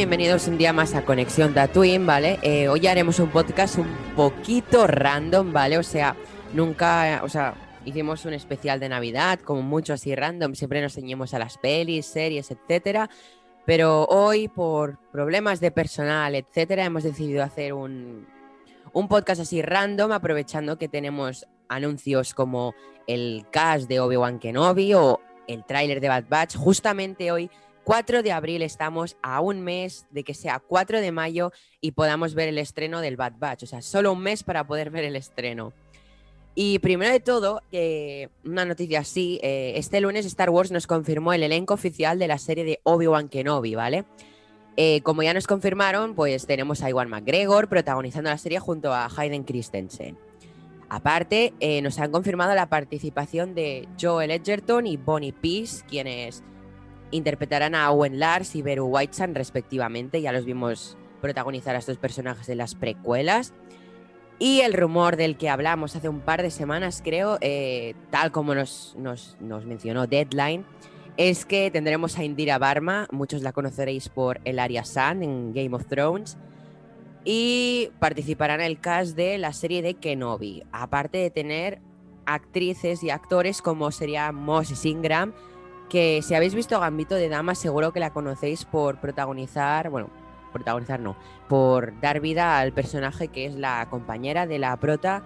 Bienvenidos un día más a Conexión Tatooine, ¿vale? Eh, hoy haremos un podcast un poquito random, ¿vale? O sea, nunca, o sea, hicimos un especial de Navidad, como mucho así random, siempre nos ceñimos a las pelis, series, etcétera. Pero hoy, por problemas de personal, etcétera, hemos decidido hacer un, un podcast así random, aprovechando que tenemos anuncios como el cast de Obi-Wan Kenobi o el tráiler de Bad Batch. Justamente hoy 4 de abril estamos a un mes de que sea 4 de mayo y podamos ver el estreno del Bad Batch. O sea, solo un mes para poder ver el estreno. Y primero de todo, una noticia así, eh, este lunes Star Wars nos confirmó el elenco oficial de la serie de Obi-Wan Kenobi, ¿vale? Eh, como ya nos confirmaron, pues tenemos a Iwan McGregor protagonizando la serie junto a Hayden Christensen. Aparte, eh, nos han confirmado la participación de Joel Edgerton y Bonnie Peace, quienes interpretarán a Owen Lars y Beru Whitesan respectivamente. Ya los vimos protagonizar a estos personajes en las precuelas. Y el rumor del que hablamos hace un par de semanas, creo, eh, tal como nos, nos, mencionó Deadline, es que tendremos a Indira Barma, muchos la conoceréis por el Arya Sand en Game of Thrones, y participará en el cast de la serie de Kenobi, aparte de tener actrices y actores como sería Moses Ingram, que si habéis visto Gambito de Dama, seguro que la conocéis por protagonizar, bueno, protagonizar no, por dar vida al personaje que es la compañera de la prota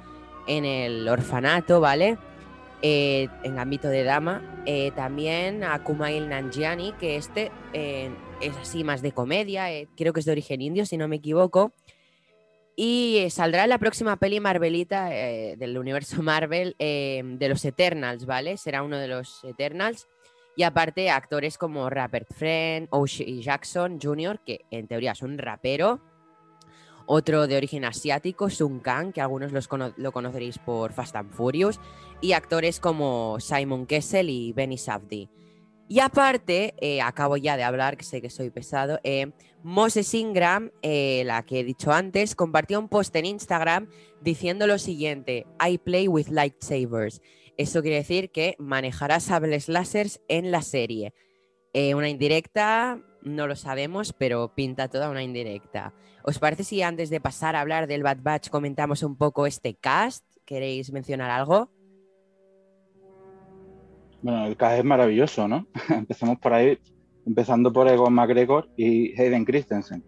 en el orfanato, ¿vale? Eh, en Gambito de Dama. Eh, también a Kumail Nanjiani, que este eh, es así más de comedia, creo que es de origen indio, si no me equivoco. Y saldrá en la próxima peli Marvelita del universo Marvel de los Eternals, ¿vale? Será uno de los Eternals. Y aparte, actores como Rapper Friend, O'Shea Jackson Jr., que en teoría es un rapero. Otro de origen asiático, Sun Kang, que algunos lo conoceréis por Fast and Furious. Y actores como Simon Kessel y Benny Safdie. Y aparte, eh, acabo ya de hablar, que sé que soy pesado, eh, Moses Ingram, eh, la que he dicho antes, compartió un post en Instagram diciendo lo siguiente, I play with lightsabers. Eso quiere decir que manejará sables láseres en la serie. Eh, una indirecta, no lo sabemos, pero pinta toda una indirecta. ¿Os parece si antes de pasar a hablar del Bad Batch comentamos un poco este cast? ¿Queréis mencionar algo? Bueno, el cast es maravilloso, ¿no? Empezamos por ahí, empezando por Egon McGregor y Hayden Christensen.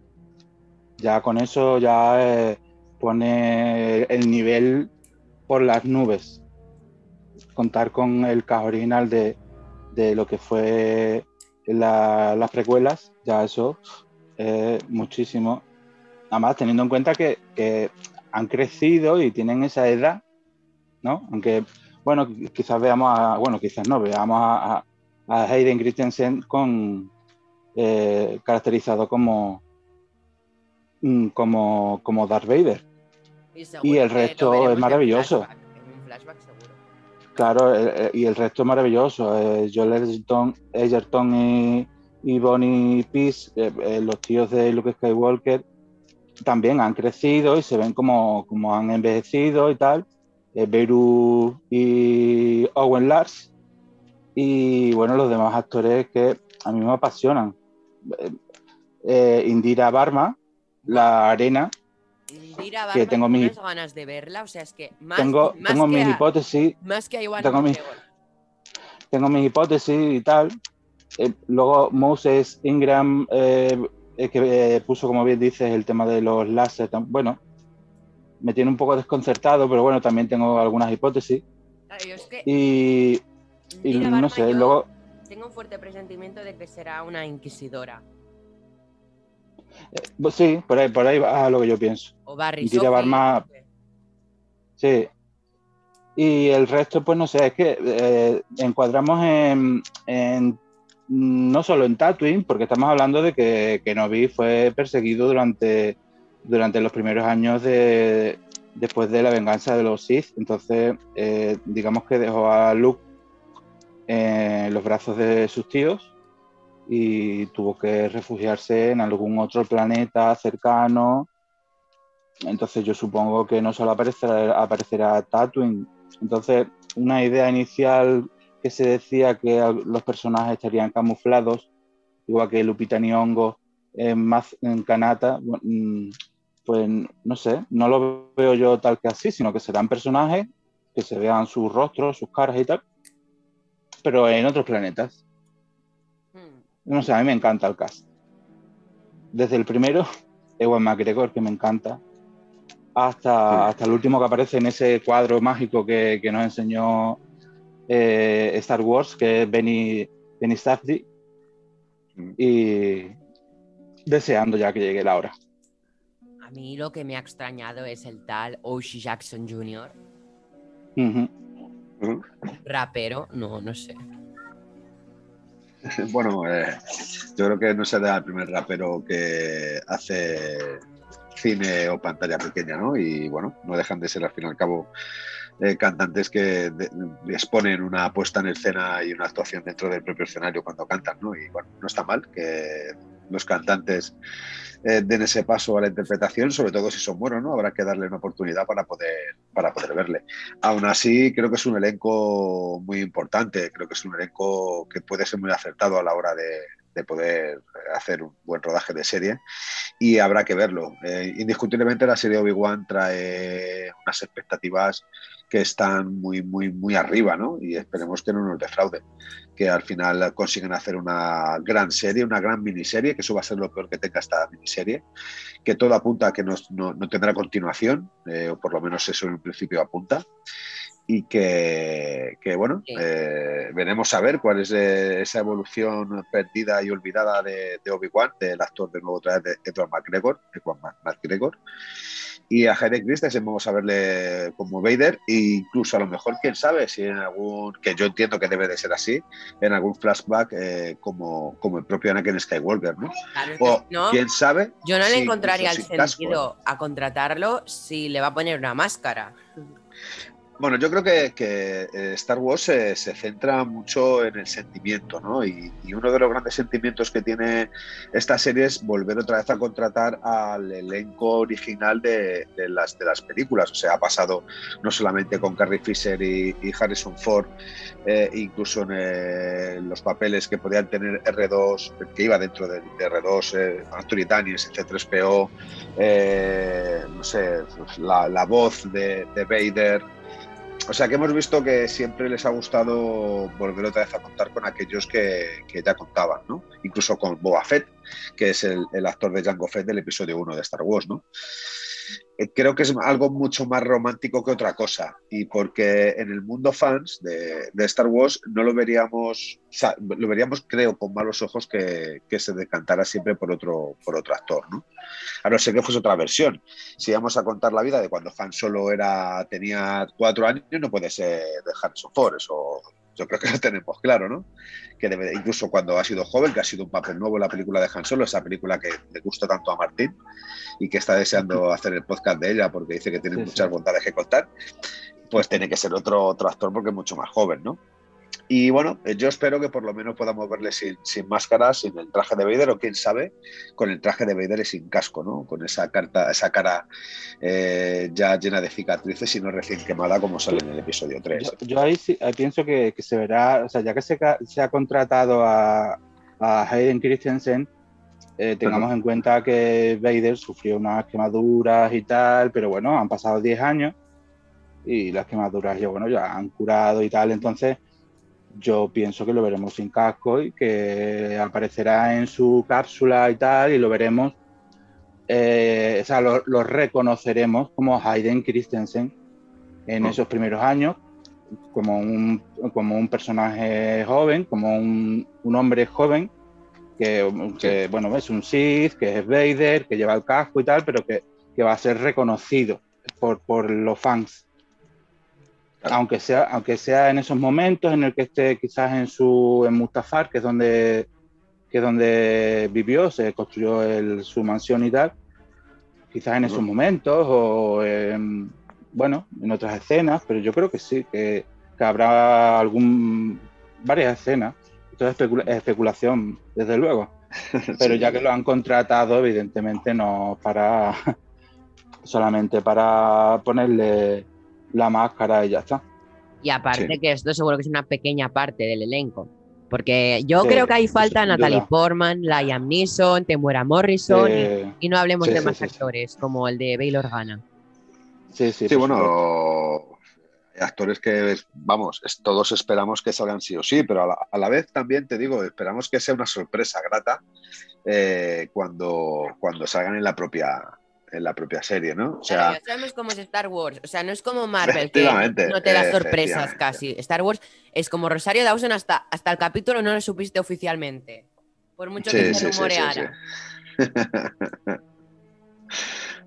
Ya con eso ya eh, pone el nivel por las nubes contar con el cast original de, lo que fue las precuelas, ya eso es muchísimo. Además, teniendo en cuenta que, han crecido y tienen esa edad, ¿no? Aunque, bueno, quizás veamos a, bueno, quizás no, veamos a, Hayden Christensen con, eh, caracterizado como, mm, como, como Darth Vader. Y, el resto es maravilloso. Claro, eh, eh, y el resto es maravilloso. Eh, Joel Egerton, y, Bonnie Peace, los tíos de Luke Skywalker, también han crecido y se ven como, como han envejecido y tal. Beru y Owen Lars. Y bueno, los demás actores que a mí me apasionan. Indira Barma, La Arena, que tengo mis ganas de verla, o sea, es que más, tengo, tengo mis hipótesis, más que a tengo, mis, tengo mis hipótesis y tal. Eh, luego Moses Ingram, eh, que eh, puso, como bien dices, el tema de los láser, bueno, me tiene un poco desconcertado, pero bueno, también tengo algunas hipótesis. y, no sé, luego... Tengo un fuerte presentimiento de que será una inquisidora. Pues sí, por ahí, por ahí va lo que yo pienso. O Barry Quiere más. Sí. Y el resto, pues no sé, es que eh, encuadramos en, no solo en Tatooine, porque estamos hablando de que, que Novi fue perseguido durante, durante los primeros años de, después de la venganza de los Sith. Entonces, eh, digamos que dejó a Luke en los brazos de sus tíos y tuvo que refugiarse en algún otro planeta cercano. Entonces yo supongo que no solo aparecerá, aparecerá Tatooine. Entonces, una idea inicial que se decía que los personajes estarían camuflados, igual que Lupita Nyong'o en, en Kanata, mm, pues no sé, no lo veo yo tal que así, sino que serán personajes que se vean sus rostros, sus caras y tal, pero en otros planetas. No sé, a mí me encanta el cast. Desde el primero, Ewan McGregor, que me encanta, hasta, hasta el último que aparece en ese cuadro mágico que, nos enseñó eh, Star Wars, que es Benny, Benny Safdie. Hmm. Y deseando ya que llegue la hora. A mí lo que me ha extrañado es el tal Oshie Jackson Jr rapero, no, no sé. Bueno, eh, yo creo que no será el primer rapero que hace cine o pantalla pequeña, ¿no? Y bueno, no dejan de ser al fin y al cabo eh, cantantes que exponen una puesta en escena y una actuación dentro del propio escenario cuando cantan, ¿no? Y bueno, no está mal que los cantantes eh, den ese paso a la interpretación, sobre todo si son buenos, ¿no? Habrá que darle una oportunidad para poder, para poder verle. Aún así, creo que es un elenco muy importante, creo que es un elenco que puede ser muy acertado a la hora de, poder hacer un buen rodaje de serie y habrá que verlo. Eh, indiscutiblemente la serie Obi-Wan trae unas expectativas que están muy, muy, muy arriba, ¿no? Y esperemos que no nos defrauden, que al final consiguen hacer una gran serie, una gran miniserie, que eso va a ser lo peor que tenga esta miniserie, que todo apunta a que no, no, tendrá continuación, eh, o por lo menos eso en un principio apunta, y que, que bueno, eh, veremos a ver cuál es eh, esa evolución perdida y olvidada de, de Obi-Wan, del actor de nuevo traer de Edward McGregor, Edward McGregor, y a Hayden Christensen vamos a verle como Vader e incluso a lo mejor quién sabe si en algún que yo entiendo que debe de ser así en algún flashback eh, como, como el propio Anakin Skywalker ¿no? o quién sabe yo no le encontraría el sentido a contratarlo si le va a poner una máscara bueno, yo creo que, eh, Star Wars se, centra mucho en el sentimiento, ¿no? Y, uno de los grandes sentimientos que tiene esta serie es volver otra vez a contratar al elenco original de, las, de las películas. O sea, ha pasado no solamente con Carrie Fisher y, Harrison Ford, eh, incluso en eh, los papeles que podían tener R2, que iba dentro de, R2, eh, Anthony Daniels, C3PO, no sé, la, voz de Vader o sea que hemos visto que siempre les ha gustado volver otra vez a contar con aquellos que, ya contaban, ¿no? Incluso con Boba Fett, que es el, el actor de Jango Fett del episodio 1 de Star Wars, ¿no? Eh, creo que es algo mucho más romántico que otra cosa. Y porque en el mundo fans de, Star Wars no lo veríamos, lo veríamos, creo, con malos ojos que, se decantara siempre por otro, por otro actor, ¿no? A no ser que fuese otra versión. Si vamos a contar la vida de cuando Han Solo era, tenía cuatro años, no puede ser de Harrison Ford, eso yo creo que lo tenemos claro, ¿no? Que debe, incluso cuando ha sido joven, que ha sido un papel nuevo en la película de Han Solo, esa película que le gusta tanto a Martín y que está deseando hacer el podcast de ella porque dice que tiene muchas bondades que contar, pues tiene que ser otro, otro actor porque es mucho más joven, ¿no? Y bueno, eh, yo espero que por lo menos podamos verle sin, sin máscara, sin el traje de Vader, o quién sabe, con el traje de Vader y sin casco, ¿no? Con esa, carta, esa cara eh, ya llena de cicatrices y no recién quemada como sale en el episodio 3. Yo, ahí, sí, pienso que, se verá, o sea, ya que se, se ha contratado a, a Hayden Christensen, eh, tengamos en cuenta que Vader sufrió unas quemaduras y tal, pero bueno, han pasado 10 años y las quemaduras ya, bueno, ya han curado y tal, entonces yo pienso que lo veremos sin casco y que aparecerá en su cápsula y tal, y lo veremos, eh, o sea, lo, reconoceremos como Hayden Christensen en oh. esos primeros años, como un, como un personaje joven, como un, hombre joven, que, bueno, es un Sith, que es Vader, que lleva el casco y tal, pero que, va a ser reconocido por, por los fans. Aunque sea, aunque sea en esos momentos en el que esté quizás en su en Mustafar, que es donde, que es donde vivió, se construyó el, su mansión y tal, quizás en esos momentos o en, bueno, en otras escenas, pero yo creo que sí, que, que habrá algún varias escenas. Esto es especulación, desde luego. Pero ya que lo han contratado, evidentemente no para solamente para ponerle la máscara y ya está. Y aparte que esto seguro que es una pequeña parte del elenco. Porque yo creo que ahí falta Natalie Portman, Liam Neeson, Temuera Morrison y, no hablemos de más actores como el de Bail Organa. Sí, sí. Sí, bueno, actores que, vamos, todos esperamos que salgan sí o sí, pero a la, vez también te digo, esperamos que sea una sorpresa grata eh, cuando, cuando salgan en la propia en la propia serie, ¿no? O sea, ya sabemos cómo es Star Wars, o sea, no es como Marvel, que no te da sorpresas casi. Star Wars es como Rosario Dawson hasta, hasta el capítulo no lo supiste oficialmente, por mucho que se rumoreara.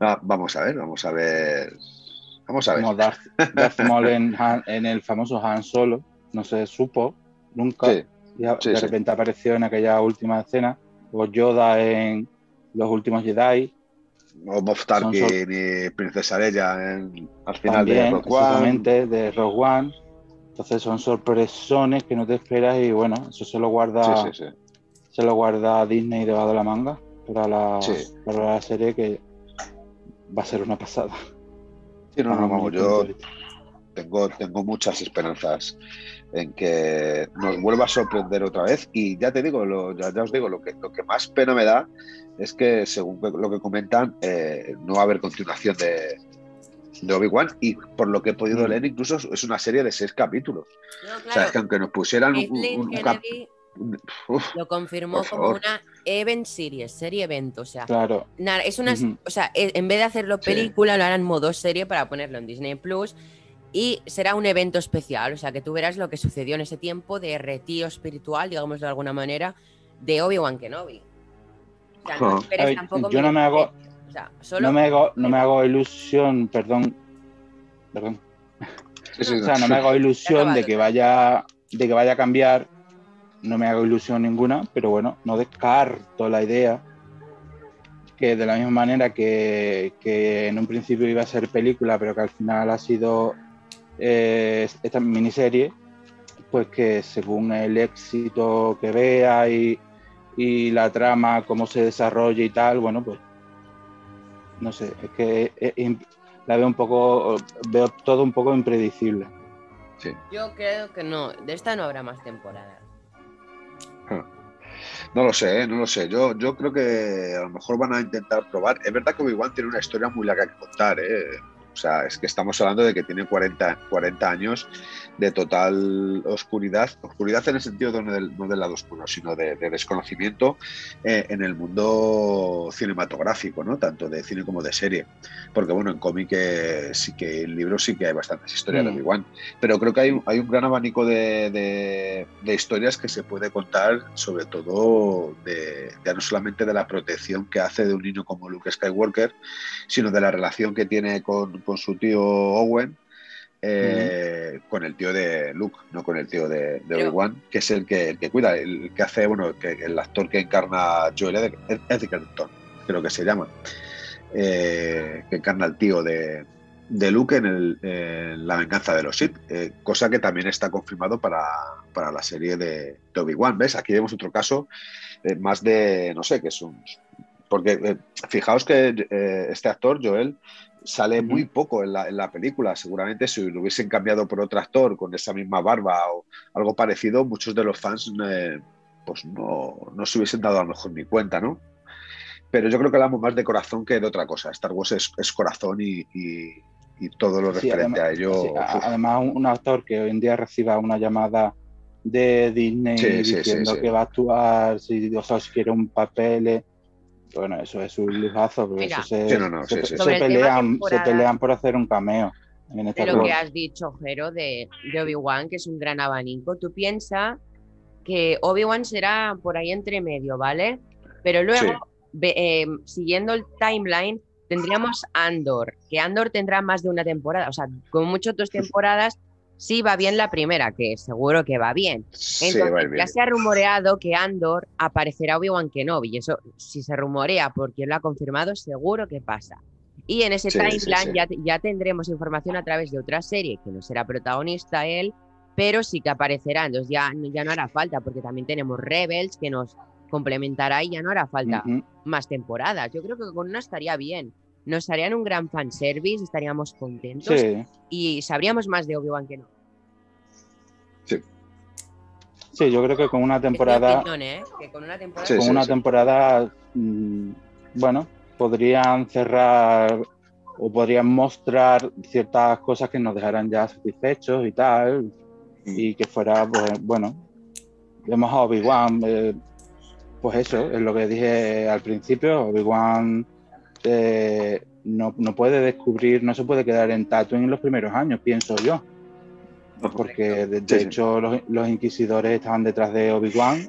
Ah, vamos a ver, vamos a ver Vamos a ver. Como Darth, en, el famoso Han Solo, no se supo nunca. de repente apareció en aquella última escena. O Yoda en Los últimos Jedi. O Moff Tarkin y Princesa Leia al final de Rogue One. de Rogue One. Entonces son sorpresones que no te esperas y bueno, eso se lo guarda se lo guarda Disney debajo de la manga para la, para la serie que va a ser una pasada. Sí, no, no, vamos, yo tengo, tengo muchas esperanzas en que nos vuelva a sorprender otra vez. Y ya te digo, lo, ya, os digo, lo que, lo que más pena me da es que, según lo que comentan, eh, no va a haber continuación de, de Obi-Wan y por lo que he podido mm. leer incluso es una serie de seis capítulos. O sea, es que aunque nos pusieran un, lo confirmó como una event series, serie evento. O sea, claro. es una, o sea, e, en vez de hacerlo película, lo harán modo serie para ponerlo en Disney Plus. Y será un evento especial, o sea, que tú verás lo que sucedió en ese tiempo de retiro espiritual, digamos de alguna manera, de Obi-Wan Kenobi. Sea, no esperes tampoco yo no me hago, no me hago, no me hago ilusión, perdón, perdón. o sea, no me hago ilusión de que vaya, de que vaya a cambiar no me hago ilusión ninguna, pero bueno, no descarto la idea que de la misma manera que, en un principio iba a ser película, pero que al final ha sido eh, esta miniserie, pues que según el éxito que vea y, la trama, cómo se desarrolla y tal, bueno, pues no sé, es que la veo un poco, veo todo un poco impredecible. Yo creo que no, de esta no habrá más temporadas. No lo sé, ¿eh? no lo sé. Yo, yo creo que a lo mejor van a intentar probar. Es verdad que Obi-Wan tiene una historia muy larga que contar. ¿eh? O sea, es que estamos hablando de que tiene 40, 40 años de total oscuridad, oscuridad en el sentido de no del, lado oscuro, sino de, desconocimiento eh, en el mundo cinematográfico, ¿no? Tanto de cine como de serie. Porque bueno, en cómic eh, sí que en libros sí que hay bastantes historias de mm. Obi-Wan. Pero creo que hay, hay un gran abanico de, historias que se puede contar, sobre todo de, ya no solamente de la protección que hace de un niño como Luke Skywalker, sino de la relación que tiene con con su tío Owen, eh, con el tío de Luke, no con el tío de, Obi-Wan, que es el que, cuida, el que hace, bueno, que, el actor que encarna Joel Edgerton, creo que se llama, eh, que encarna al tío de, Luke en, La venganza de los Sith, eh, cosa que también está confirmado para, la serie de, Obi-Wan. ¿Ves? Aquí vemos otro caso más de, no sé, que es un... Porque fijaos que este actor, Joel, sale muy poco en la, película. Seguramente si lo hubiesen cambiado por otro actor con esa misma barba o algo parecido, muchos de los fans eh, pues no, no, se hubiesen dado a lo mejor ni cuenta, ¿no? Pero yo creo que hablamos más de corazón que de otra cosa. Star Wars es, corazón y, todo lo referente a ello. además, un actor que hoy en día reciba una llamada de Disney diciendo que va a actuar, si, o si quiere un papel eh, bueno, eso es un lujazo, pero eso se, pelean, se pelean por hacer un cameo. En esta lo que has dicho, Jero, de, de Obi-Wan, que es un gran abanico, tú piensas que Obi-Wan será por ahí entre medio, ¿vale? Pero luego, eh, siguiendo el timeline, tendríamos Andor, que Andor tendrá más de una temporada, o sea, como mucho dos temporadas, sí va bien la primera, que seguro que va bien. Entonces, ya se ha rumoreado que Andor aparecerá Obi-Wan Kenobi, y eso, si se rumorea porque lo ha confirmado, seguro que pasa. Y en ese timeline ya, ya tendremos información a través de otra serie, que no será protagonista él, pero sí que aparecerá, entonces ya, ya no hará falta, porque también tenemos Rebels que nos complementará y ya no hará falta más temporadas. Yo creo que con una estaría bien. Nos harían un gran fanservice, estaríamos contentos y sabríamos más de Obi-Wan que no. Sí. Sí, yo creo que con una temporada. ¿eh? con una temporada. con una temporada mm, bueno, podrían cerrar o podrían mostrar ciertas cosas que nos dejaran ya satisfechos y tal y que fuera, pues, bueno, vemos a Obi-Wan, eh, pues eso, es lo que dije al principio, Obi-Wan eh, no, puede descubrir, no se puede quedar en Tatooine en los primeros años, pienso yo. Porque de, hecho los, inquisidores estaban detrás de Obi-Wan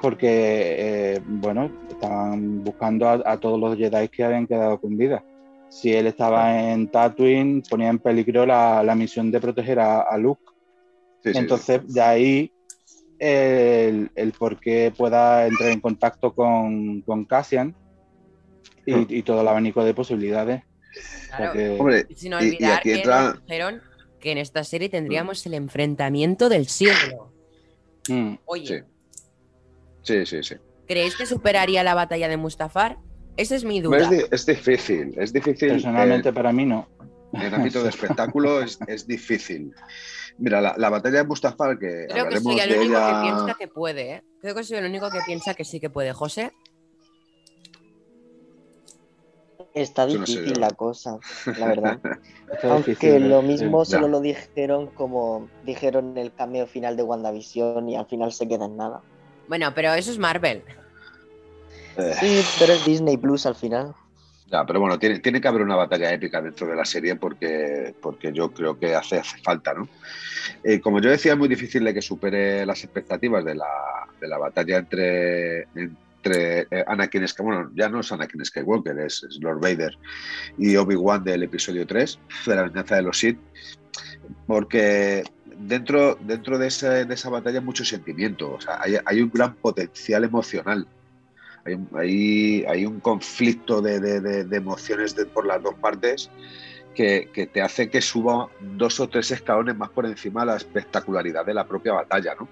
porque, eh, bueno, estaban buscando a, todos los Jedi que habían quedado con vida. Si él estaba en Tatooine, ponía en peligro la, misión de proteger a Luke. Entonces, de ahí el, por qué pueda entrar en contacto con, Cassian y, todo el abanico de posibilidades. sin olvidar que dijeron que en esta serie tendríamos el enfrentamiento del siglo. Mm. Oye. Sí. sí, sí, ¿Creéis que superaría la batalla de Mustafar? Esa es mi duda. Es, difícil, es difícil. Personalmente para mí no. En ámbito de espectáculo es, es difícil. Mira, la, batalla de Mustafar, que. Creo que soy el único que piensa que puede, ¿eh? Creo que soy el único que piensa que sí que puede. José. Está difícil la cosa, la verdad. Aunque lo mismo solo lo dijeron como dijeron en el cameo final de WandaVision y al final se queda en nada. Bueno, pero eso es Marvel. Sí, pero es Disney Plus al final pero bueno, tiene, tiene, que haber una batalla épica dentro de la serie porque, porque yo creo que hace, hace falta, ¿no? Eh, como yo decía, es muy difícil de que supere las expectativas de la, de la batalla entre, entre eh, Anakin Skywalker, bueno, ya no es Anakin Skywalker, es, Lord Vader y Obi-Wan del episodio 3, de la venganza de los Sith, porque dentro, dentro de, esa, de esa batalla hay mucho sentimiento, o sea, hay, hay un gran potencial emocional hay, hay, un conflicto de, emociones por las dos partes que, te hace que suba dos o tres escalones más por encima de la espectacularidad de la propia batalla, ¿no?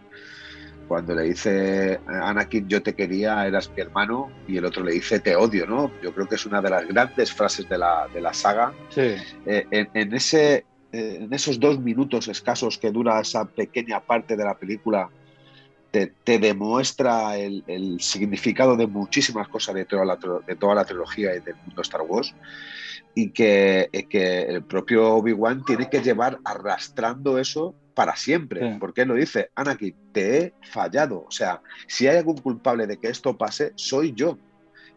Cuando le dice Anakin yo te quería, eras mi hermano, y el otro le dice te odio, ¿no? Yo creo que es una de las grandes frases de la, saga. Sí. Eh, en, ese, eh, en esos dos minutos escasos que dura esa pequeña parte de la película, te, demuestra el, significado de muchísimas cosas de toda, la, de toda la trilogía y del mundo Star Wars y que, que el propio Obi-Wan tiene que llevar arrastrando eso para siempre, porque él lo dice, Anakin, te he fallado, o sea, si hay algún culpable de que esto pase, soy yo.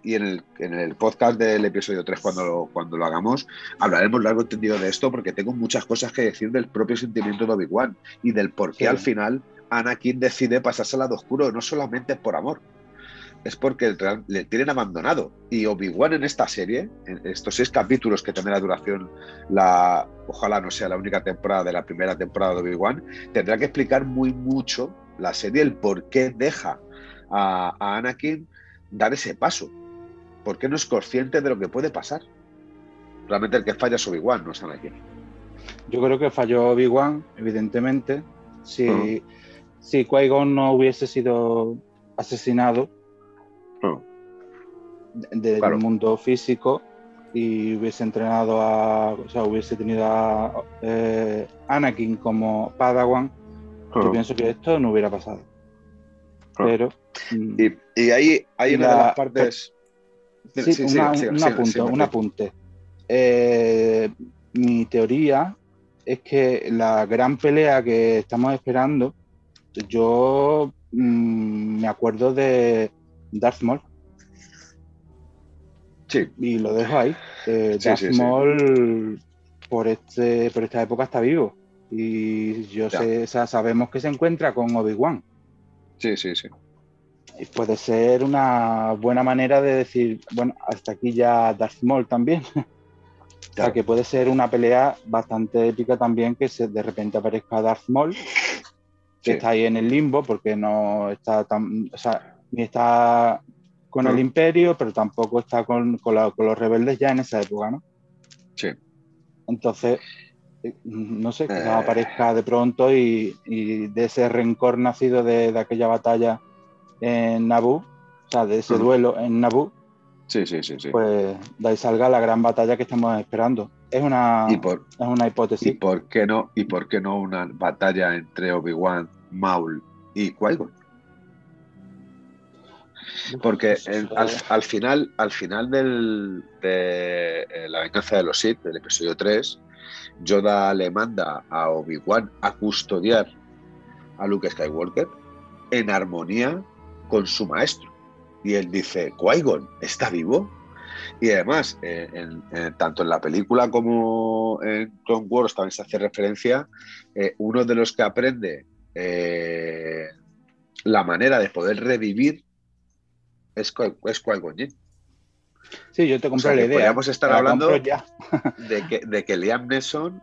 Y en el, en el podcast del episodio 3, cuando lo, cuando lo hagamos, hablaremos largo entendido de esto, porque tengo muchas cosas que decir del propio sentimiento de Obi-Wan y del por qué al final Anakin decide pasarse al lado oscuro, no solamente por amor, es porque le tienen abandonado. Y Obi-Wan en esta serie, en estos seis capítulos que la duración, la, ojalá no sea la única temporada de la primera temporada de Obi-Wan, tendrá que explicar muy mucho la serie, el por qué deja a, Anakin dar ese paso. ¿Por qué no es consciente de lo que puede pasar? Realmente el que falla es Obi-Wan, no es Anakin. Yo creo que falló Obi-Wan, evidentemente. Si, si Qui-Gon no hubiese sido asesinado del mundo físico y hubiese entrenado a, o sea, hubiese tenido a eh, Anakin como Padawan, yo pienso que esto no hubiera pasado. Pero. Mm, y, ahí hay una de las partes. Sí, un apunte. Eh, mi teoría es que la gran pelea que estamos esperando yo mm, me acuerdo de Darth Maul. Sí. Y lo dejo ahí. Eh, Darth Maul por, este, por esta época está vivo. Y yo sé, sabemos que se encuentra con Obi-Wan. Sí, sí, sí. Y puede ser una buena manera de decir, bueno, hasta aquí ya Darth Maul también. O sea, que puede ser una pelea bastante épica también que se, de repente aparezca Darth Maul, que está ahí en el limbo porque no está tan, o sea, ni está con el imperio, pero tampoco está con, los rebeldes ya en esa época, ¿no? Sí. Entonces, eh, no sé, que eh. aparezca de pronto y, de ese rencor nacido de, aquella batalla en Naboo, o sea, de ese duelo en Naboo, Sí, sí, sí, sí. Pues de ahí salga la gran batalla que estamos esperando. Es una, es una hipótesis. ¿y por, qué no, ¿Y por qué no una batalla entre Obi-Wan, Maul y Qui-Gon? Porque al, final, al final del, de eh, La venganza de los Sith, del episodio 3, Yoda le manda a Obi-Wan a custodiar a Luke Skywalker en armonía con su maestro. Y él dice, qui está vivo. Y además, eh, tanto en la película como en Clone Wars también se hace referencia, eh, uno de los que aprende eh, la manera de poder revivir es, es qui Sí, yo te compré la idea. Podríamos estar hablando de, que, de que Liam Neeson,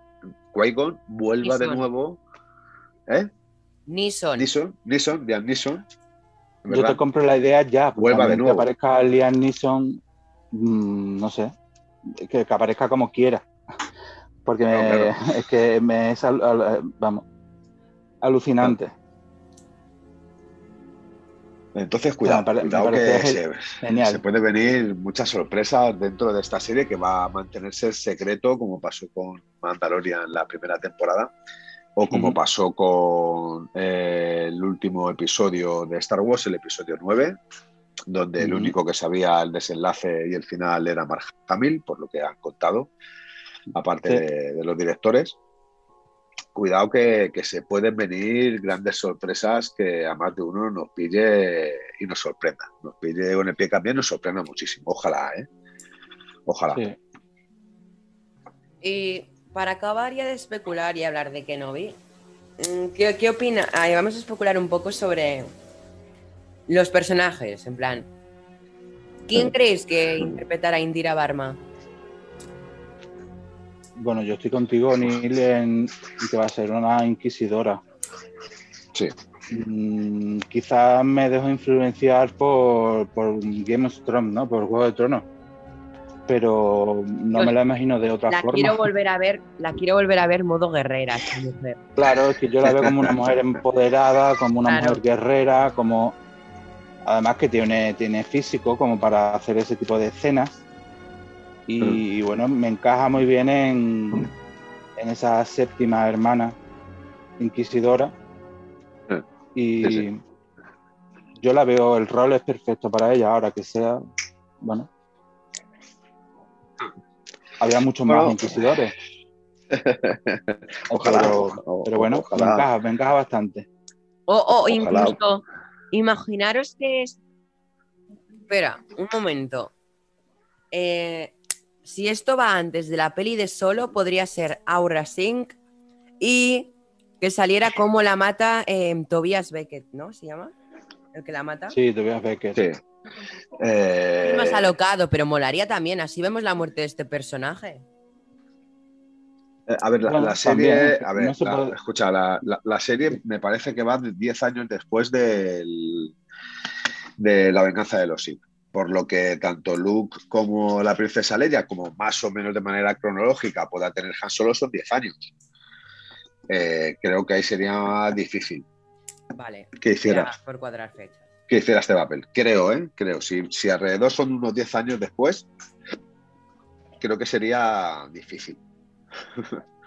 qui vuelva de nuevo. ¿Eh? Neeson. Neeson, Neeson, Liam Neeson, yo te compro la idea ya. Vuelva de nuevo. Que aparezca Liam Neeson, mm, no sé, que, aparezca como quiera. Porque es que me es, vamos, alucinante. Entonces, cuidado, cuidado que se, puede venir muchas sorpresas dentro de esta serie que va a mantenerse secreto, como pasó con Mandalorian en la primera temporada o como pasó con eh, el último episodio de Star Wars, el episodio 9, donde el único que sabía el desenlace y el final era Mark Hamill, por lo que han contado, aparte de, los directores. Cuidado que, se pueden venir grandes sorpresas que a más de uno nos pille y nos sorprenda. Nos pille con el pie cambiando y nos sorprenda muchísimo. Ojalá, ¿eh? Ojalá. Y para acabar ya de especular y hablar de Kenobi, mm, ¿qué, qué opina? vamos a especular un poco sobre los personajes, en plan. ¿Quién crees que interpretará a Indira Barma? Bueno, yo estoy contigo, Neil, en que va a ser una inquisidora. Sí. Mm, quizás me dejo influenciar por, por Game of Thrones, ¿no? Por Juego de Tronos pero no me la imagino de otra la forma. Quiero volver a ver, la quiero volver a ver modo guerrera, Claro, es que yo la veo como una mujer empoderada, como una mujer guerrera, como además que tiene, tiene físico como para hacer ese tipo de escenas. Y, mm. bueno, me encaja muy bien en, en esa séptima hermana inquisidora. Y yo la veo, el rol es perfecto para ella, ahora que sea, bueno, había muchos más inquisidores. Ojalá, pero, bueno, Me, encaja, bastante. O, incluso, imaginaros que es. Espera, un momento. Eh, si esto va antes de la peli de solo, podría ser Aura Sink y que saliera como la mata eh, Tobias Beckett, ¿no? ¿Se llama? ¿El que la mata? Sí, Tobias Beckett. Sí. Es más eh, alocado, pero molaría también. Así vemos la muerte de este personaje. Eh, a ver, la, serie. a ver, escucha, la, serie me parece que va 10 años después del, de La venganza de los Sith. Por lo que tanto Luke como la princesa Leia, como más o menos de manera cronológica, pueda tener Han Solo, son 10 años. Eh, creo que ahí sería difícil. Vale. Que hiciera. Por cuadrar fechas que hiciera este papel. Creo, ¿eh? Creo. Si, si alrededor son unos 10 años después, creo que sería difícil.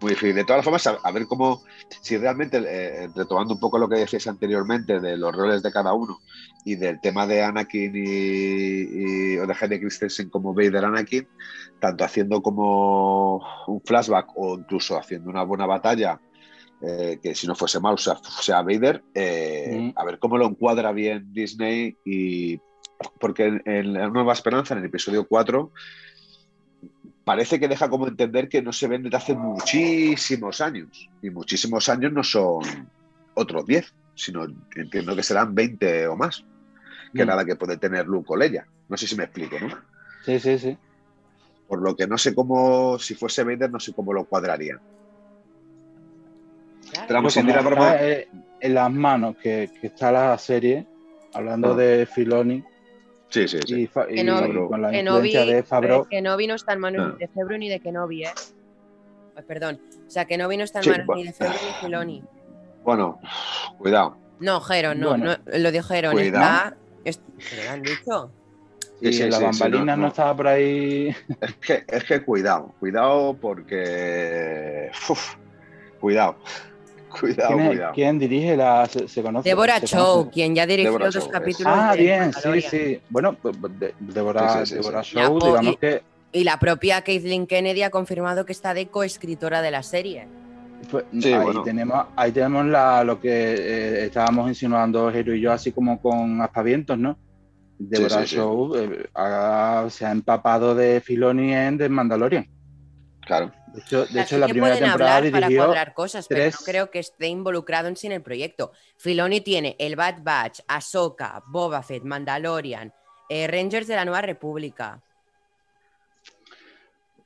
Muy difícil. De todas formas, a, ver cómo, si realmente, eh, retomando un poco lo que decías anteriormente de los roles de cada uno y del tema de Anakin y, o de Henry Christensen como Vader Anakin, tanto haciendo como un flashback o incluso haciendo una buena batalla eh, que si no fuese mal, sea, sea Vader, eh, a ver cómo lo encuadra bien Disney y porque en, La Nueva Esperanza, en el episodio 4, parece que deja como entender que no se ven desde hace muchísimos años y muchísimos años no son otros 10, sino entiendo que serán 20 o más, que mm. nada que puede tener Luke o Leia. No sé si me explico, ¿no? Sí, sí, sí. Por lo que no sé cómo, si fuese Vader, no sé cómo lo cuadraría. en las manos que, está la serie, hablando ah. de Filoni. Sí, sí, sí. Y, con la influencia de Fabro. Que no vino está en manos ni ah. de Febro ni de Kenobi, ¿eh? perdón. O sea, que no vino está en manos ni de Febro ni de Filoni. Bueno, cuidado. No, Jero, no, no lo dijo Jero. Está, ¿Se lo han dicho? Y sí, la bambalina no, estaba por ahí. Es que, es que cuidado, cuidado porque. cuidado. Cuidado, ¿Quién, cuidado. ¿Quién dirige la. Se, conoce? Deborah Chow, quien ya dirigió dos capítulos. Ah, bien, sí, sí. Bueno, Deborah, Chow, digamos que. Y la propia Kathleen Kennedy ha confirmado que está de coescritora de la serie. Pues, ahí, tenemos, ahí tenemos lo que eh, estábamos insinuando Jero y yo, así como con aspavientos, ¿no? Deborah Show eh, se ha empapado de Filoni en The Mandalorian. Claro. De hecho, de hecho la primera temporada dirigió para cosas, pero no creo que esté involucrado en sí en el proyecto. Filoni tiene el Bad Batch, Ahsoka, Boba Fett, Mandalorian, eh, Rangers de la Nueva República.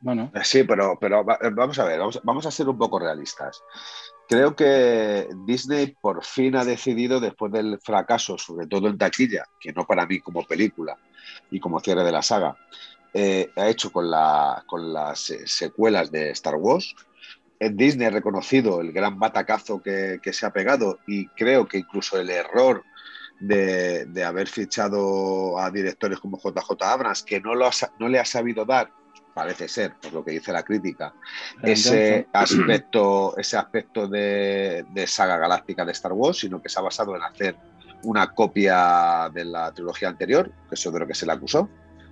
Bueno. Sí, pero, pero vamos a ver, vamos, vamos a ser un poco realistas. Creo que Disney por fin ha decidido, después del fracaso, sobre todo en taquilla, que no para mí como película y como cierre de la saga, eh, ha hecho con, la, con las eh, secuelas de Star Wars. En Disney ha reconocido el gran batacazo que, se ha pegado y creo que incluso el error de, haber fichado a directores como JJ Abrams, que no, lo no le ha sabido dar parece ser, por lo que dice la crítica, ese aspecto, ese aspecto de, saga galáctica de Star Wars, sino que se ha basado en hacer una copia de la trilogía anterior, que eso de lo que se le acusó,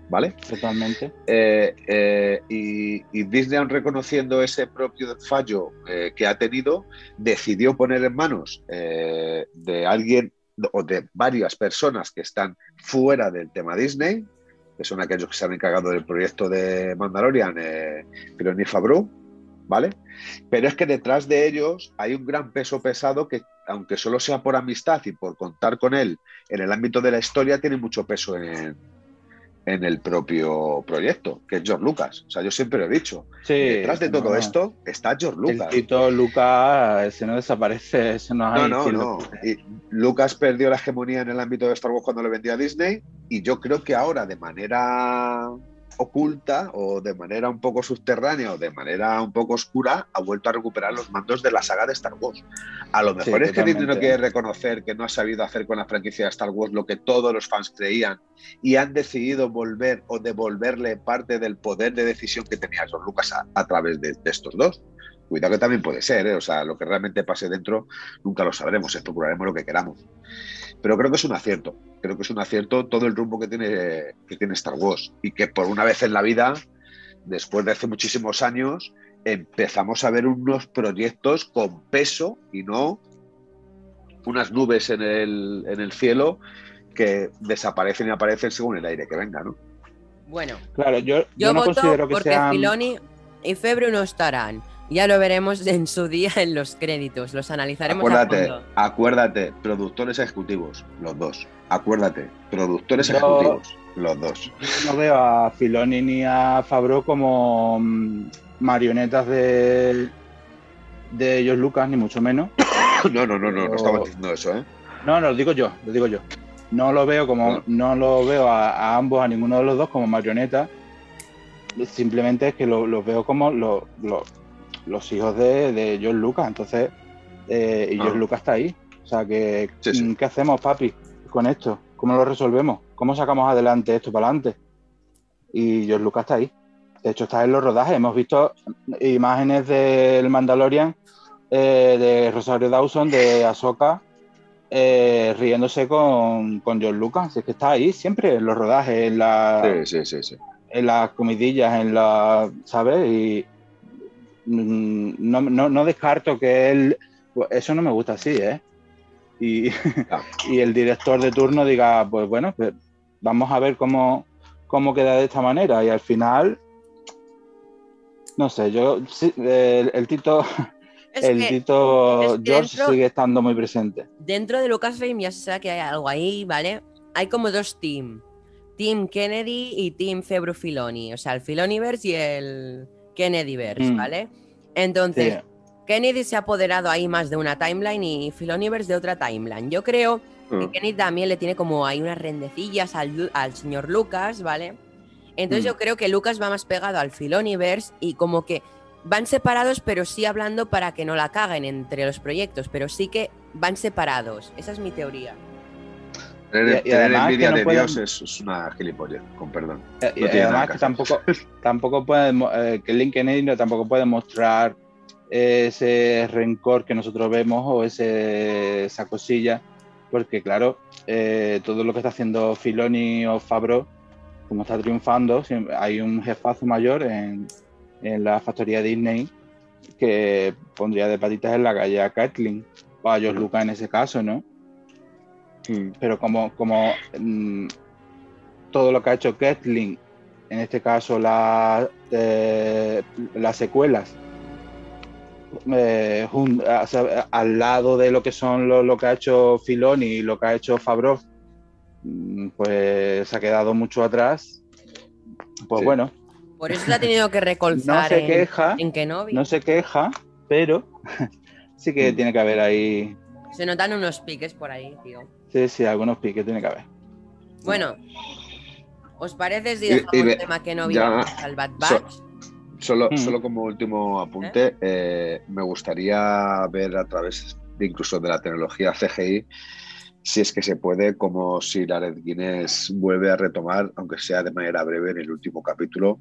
¿vale? Totalmente. Eh, eh, y, Disney, reconociendo ese propio fallo eh, que ha tenido, decidió poner en manos de alguien o de varias personas que están fuera del tema Disney, que son aquellos que se han encargado del proyecto de Mandalorian, Filoni Fabro, ¿vale? Pero es que detrás de ellos hay un gran peso pesado que, aunque solo sea por amistad y por contar con él en el ámbito de la historia, tiene mucho peso en, en el propio proyecto, que es George Lucas. O sea, yo siempre lo he dicho. Detrás de todo esto está George Lucas. El Tito Lucas, ese no desaparece, ese no hay. No, no, no. Y Lucas perdió la hegemonía en el ámbito de Star Wars cuando le vendió a Disney, y yo creo que ahora, de manera oculta o de manera un poco subterránea o de manera un poco oscura, ha vuelto a recuperar los mandos de la saga de Star Wars. A lo mejor es que no quiere reconocer que no ha sabido hacer con la franquicia de Star Wars lo que todos los fans creían y han decidido volver o devolverle parte del poder de decisión que tenía George Lucas a, través de, estos dos. Cuidado que también puede ser, ¿eh? o sea, lo que realmente pase dentro nunca lo sabremos, especularemos lo que queramos. Pero creo que es un acierto. Creo que es un acierto todo el rumbo que tiene, que tiene Star Wars. Y que por una vez en la vida, después de hace muchísimos años, empezamos a ver unos proyectos con peso y no unas nubes en el, en el cielo que desaparecen y aparecen según el aire que venga, ¿no? Bueno, claro, yo, yo, no considero que porque Filoni y Febre no estarán. Ya lo veremos en su día en los créditos, los analizaremos. Acuérdate, acuérdate, productores ejecutivos, los dos. Acuérdate, productores ejecutivos, los dos. Yo no veo a Filoni ni a Fabro como mm, marionetas de, de ellos Lucas, ni mucho menos. no, no, no, no, no estamos diciendo eso, ¿eh? No, no, lo digo yo, lo digo yo. No lo veo como, no, lo veo a, ambos, a ninguno de los dos como marionetas. Simplemente es que los veo como los los hijos de, de George Lucas, entonces, eh, y George. Lucas está ahí. O sea, que, ¿qué hacemos, papi, con esto? ¿Cómo lo resolvemos? ¿Cómo sacamos adelante esto para adelante? Y George Lucas está ahí. De hecho, está en los rodajes. Hemos visto imágenes del Mandalorian, eh, de Rosario Dawson, de Ahsoka, eh, riéndose con, con George Lucas. Es que está ahí siempre en los rodajes, en, la, en las comidillas, en la, ¿sabes? Y, Mm, no, no, descarto que él, pues, eso no me gusta así, ¿eh? Y, y, el director de turno diga, pues bueno, pues vamos a ver cómo, cómo queda de esta manera. Y al final, no sé, yo, el, Tito, el Tito George sigue estando muy presente. Dentro de Lucasfilm ya se sabe que hay algo ahí, ¿vale? Hay como dos teams. Team Kennedy y Team Febro Filoni. O sea, el Filoniverse y el Kennedyverse, mm. ¿vale? Entonces, Kennedy se ha apoderado ahí más de una timeline y Filoniverse de otra timeline. Yo creo que mm. Kennedy también le tiene como ahí unas rendecillas al, señor Lucas, ¿vale? Entonces mm. yo creo que Lucas va más pegado al Filoniverse y como que van separados, pero sí hablando para que no la caguen entre los proyectos, pero sí que van separados. Esa es mi teoría. Tener, envidia de Dios es, una gilipollas, con perdón. Y, además que tampoco, tampoco puede, eh, que LinkedIn tampoco puede mostrar ese rencor que nosotros vemos o ese, esa cosilla, porque claro, eh, todo lo que está haciendo Filoni o Fabro, como está triunfando, hay un jefazo mayor en, en la factoría Disney que pondría de patitas en la calle a Kathleen o a George Lucas en ese caso, ¿no? Mm. Pero como, como mm, todo lo que ha hecho Kathleen, en este caso la, eh, las secuelas, eh, al lado de lo que son lo, que ha hecho Filoni y lo que ha hecho Favreau, mm, pues se ha quedado mucho atrás. Pues bueno, por eso se ha tenido que recolzar no se queja, en, No se queja, pero sí que tiene que haber ahí. Se notan unos piques por ahí, tío. Sí, sí, algunos piques tiene que haber. Bueno, ¿os parece si dejamos el tema que no al Bad Batch? solo, hmm. solo como último apunte, ¿Eh? Eh, me gustaría ver a través de incluso de la tecnología CGI si es que se puede, como si la Red Guinness vuelve a retomar, aunque sea de manera breve en el último capítulo,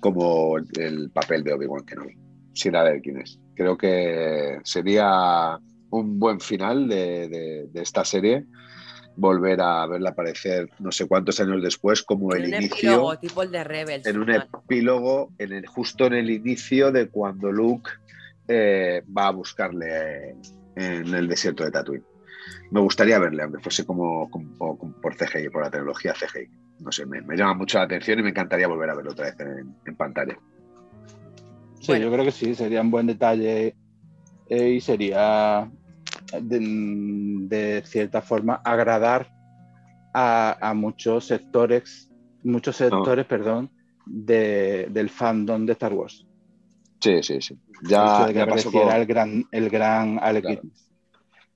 como el papel de Obi-Wan Kenobi, sin la Red Guinness. Creo que sería un buen final de, esta serie volver a verla aparecer no sé cuántos años después como el inicio tipo el de Rebels en un epílogo en el, justo en el inicio de cuando Luke eh, va a buscarle en el desierto de Tatooine me gustaría verle, aunque fuese como, por CGI, por la tecnología CGI. No sé, me, llama mucho la atención y me encantaría volver a verlo otra vez en, pantalla. Sí, yo creo que sí, sería un buen detalle eh, y sería de, cierta forma agradar a, muchos sectores, muchos sectores, perdón, del fandom de Star Wars. Sí, sí, sí. Ya, que ya el gran, el gran Alec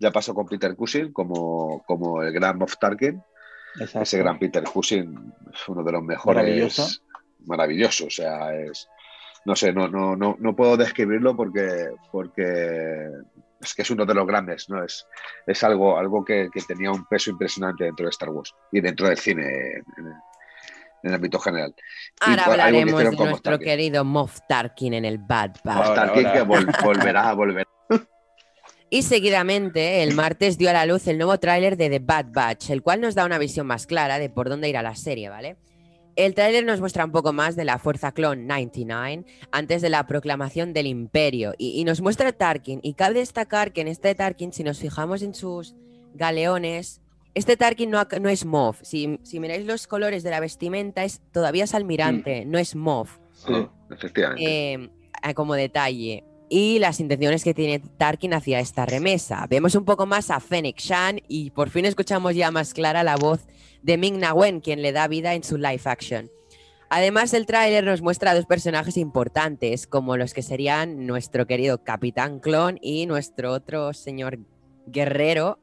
ya pasó con Peter Cushing como, como el gran Moff Tarkin. Ese gran Peter Cushing es uno de los mejores. Maravilloso. Maravilloso, o sea, es. No sé, no, no, no, no puedo describirlo porque, porque es que es uno de los grandes, ¿no? Es, es algo, algo que, tenía un peso impresionante dentro de Star Wars y dentro del cine en, el ámbito general. Ahora hablaremos de nuestro querido Moff Tarkin en el Bad Batch. Moff Tarkin que volverá, volverá y seguidamente, el martes dio a la luz el nuevo tráiler de The Bad Batch, el cual nos da una visión más clara de por dónde irá la serie, ¿vale? El tráiler nos muestra un poco más de la Fuerza Clon 99 antes de la proclamación del Imperio y, nos muestra Tarkin. Y cabe destacar que en este Tarkin, si nos fijamos en sus galeones, este Tarkin no, no es Moff. Si, si, miráis los colores de la vestimenta, es todavía es almirante, mm. no es Moff. Sí, efectivamente. Eh, como detalle y las intenciones que tiene Tarkin hacia esta remesa. Vemos un poco más a Fennec Shan y por fin escuchamos ya más clara la voz de Ming Na Wen, quien le da vida en su live action. Además, el tráiler nos muestra a dos personajes importantes, como los que serían nuestro querido Capitán Clon y nuestro otro señor guerrero.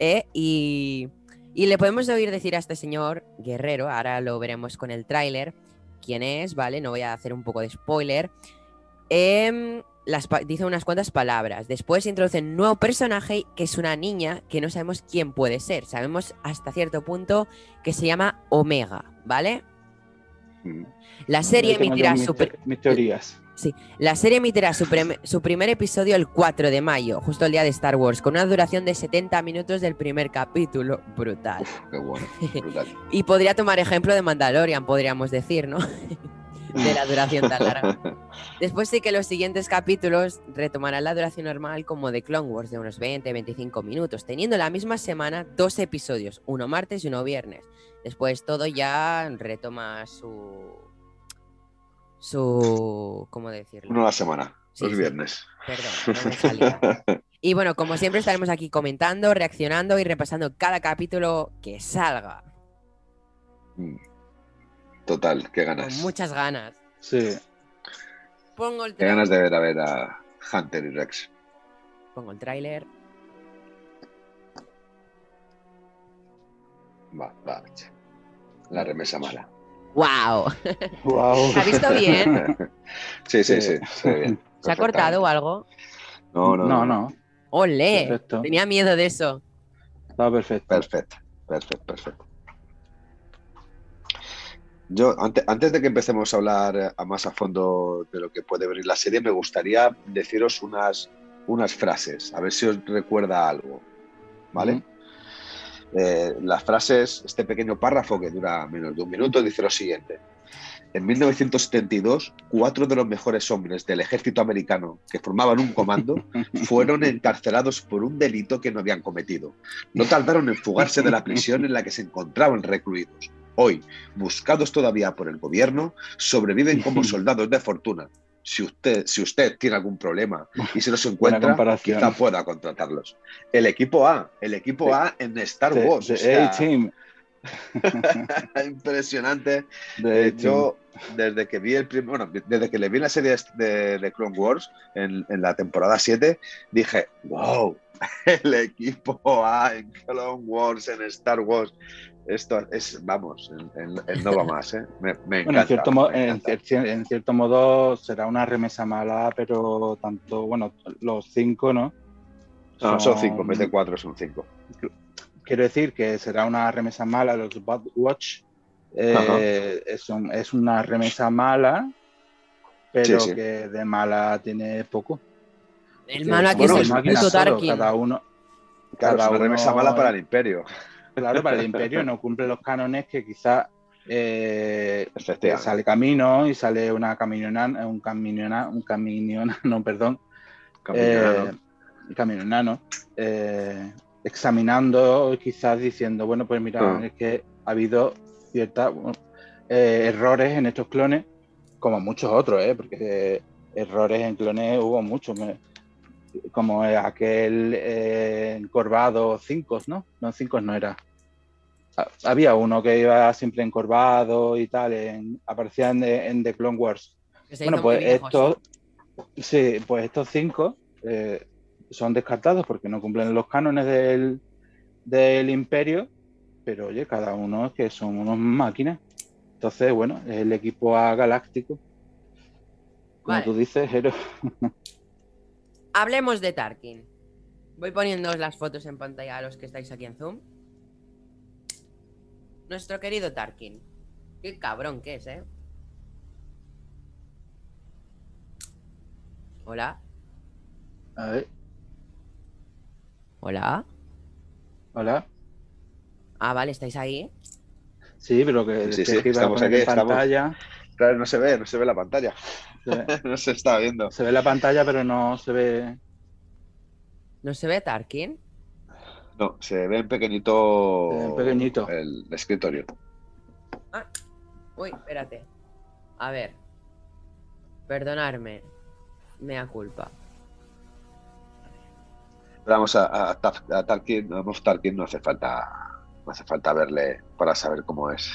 ¿eh? Y, y, le podemos oír decir a este señor guerrero, ahora lo veremos con el tráiler, quién es, ¿vale? No voy a hacer un poco de spoiler. Em, dice unas cuantas palabras. Después introduce un nuevo personaje que es una niña que no sabemos quién puede ser. Sabemos hasta cierto punto que se llama Omega, ¿vale? Mm. La serie emitirá su... Mis teorías. Sí, la serie emitirá su, su, primer episodio el 4 de mayo, justo el día de Star Wars, con una duración de 70 minutos del primer capítulo. Brutal. qué bueno, brutal. y podría tomar ejemplo de Mandalorian, podríamos decir, ¿no? de la duración tan larga. Después sí que los siguientes capítulos retomarán la duración normal como de Clone Wars de unos 20-25 minutos, teniendo la misma semana dos episodios, uno martes y uno viernes. Después todo ya retoma su... su... ¿cómo decirlo? Una semana. los viernes. Perdón, Y bueno, como siempre estaremos aquí comentando, reaccionando y repasando cada capítulo que salga. Mm. Total, qué ganas. Con muchas ganas. Sí. Pongo el Qué ganas de ver a ver a Hunter y Rex. Pongo el tráiler. Va, va, la remesa mala. ¡Wow! wow. ¿Se ha visto bien? sí, sí, sí, se bien. ¿Se ha cortado o algo? No, no. No, no. ¡Ole! Perfecto. Tenía miedo de eso. Está perfecto. Perfecto, perfecto, perfecto. Yo, antes, antes, de que empecemos a hablar a más a fondo de lo que puede venir la serie, me gustaría deciros unas, unas frases, a ver si os recuerda algo. ¿Vale? Eh, las frases, este pequeño párrafo que dura menos de un minuto, dice lo siguiente. En 1972, cuatro de los mejores hombres del ejército americano que formaban un comando fueron encarcelados por un delito que no habían cometido. No tardaron en fugarse de la prisión en la que se encontraban recluidos. Hoy, buscados todavía por el gobierno, sobreviven como soldados de fortuna si usted, si usted tiene algún problema y se los encuentra, quizá pueda contratarlos. El equipo A, el equipo A en Star Wars. team impresionante. De Yo, desde que vi el bueno, desde que le vi la serie de, de Clone Wars en, en, la temporada 7, dije, wow, el equipo A en Clone Wars, en Star Wars esto es, vamos, el, no va más, ¿eh? Me, bueno, en cierto, en, cierto, modo será una remesa mala, pero tanto, bueno, los cinco, ¿no? No, son, cinco, en vez de cuatro son cinco. Quiero decir que será una remesa mala, los Bad Watch. Eh, es, es, una remesa mala, pero que de mala tiene poco. El mala que es el Cada uno. Cada es una remesa mala para el imperio. Claro, para el imperio no cumple los cánones que quizás eh, sale camino y sale una camionana, un camionana, un camionano, no, perdón, camionano, eh, eh, examinando, quizás diciendo, bueno, pues mira, ah. es que ha habido ciertos errores en estos clones, como muchos otros, porque errores en clones hubo muchos como aquel eh, encorvado 5, ¿no? No, 5 no era. Había uno que iba siempre encorvado y tal, en, aparecía en, The Clone Wars. Bueno, pues estos, sí, pues estos cinco eh, son descartados porque no cumplen los cánones del, del imperio, pero oye, cada uno es que son unos máquinas. Entonces, bueno, es el equipo A galáctico. Como tú dices, Hero. Hablemos de Tarkin. Voy poniendo las fotos en pantalla a los que estáis aquí en Zoom. Nuestro querido Tarkin. Qué cabrón que es, ¿eh? Hola. A ver. Hola. Hola. Ah, vale, ¿estáis ahí? Sí, pero que, sí, sí, estamos aquí, en pantalla. Claro, no se ve, no se ve la pantalla. no se está viendo. Se ve la pantalla, pero no se ve. ¿No se ve Tarkin? No, se ve en pequeñito. En pequeñito. El escritorio. Ah. Uy, espérate. A ver. Perdonarme. Mea culpa. Vamos a, a, Tarkin, Tarkin, no hace falta. No hace falta verle para saber cómo es.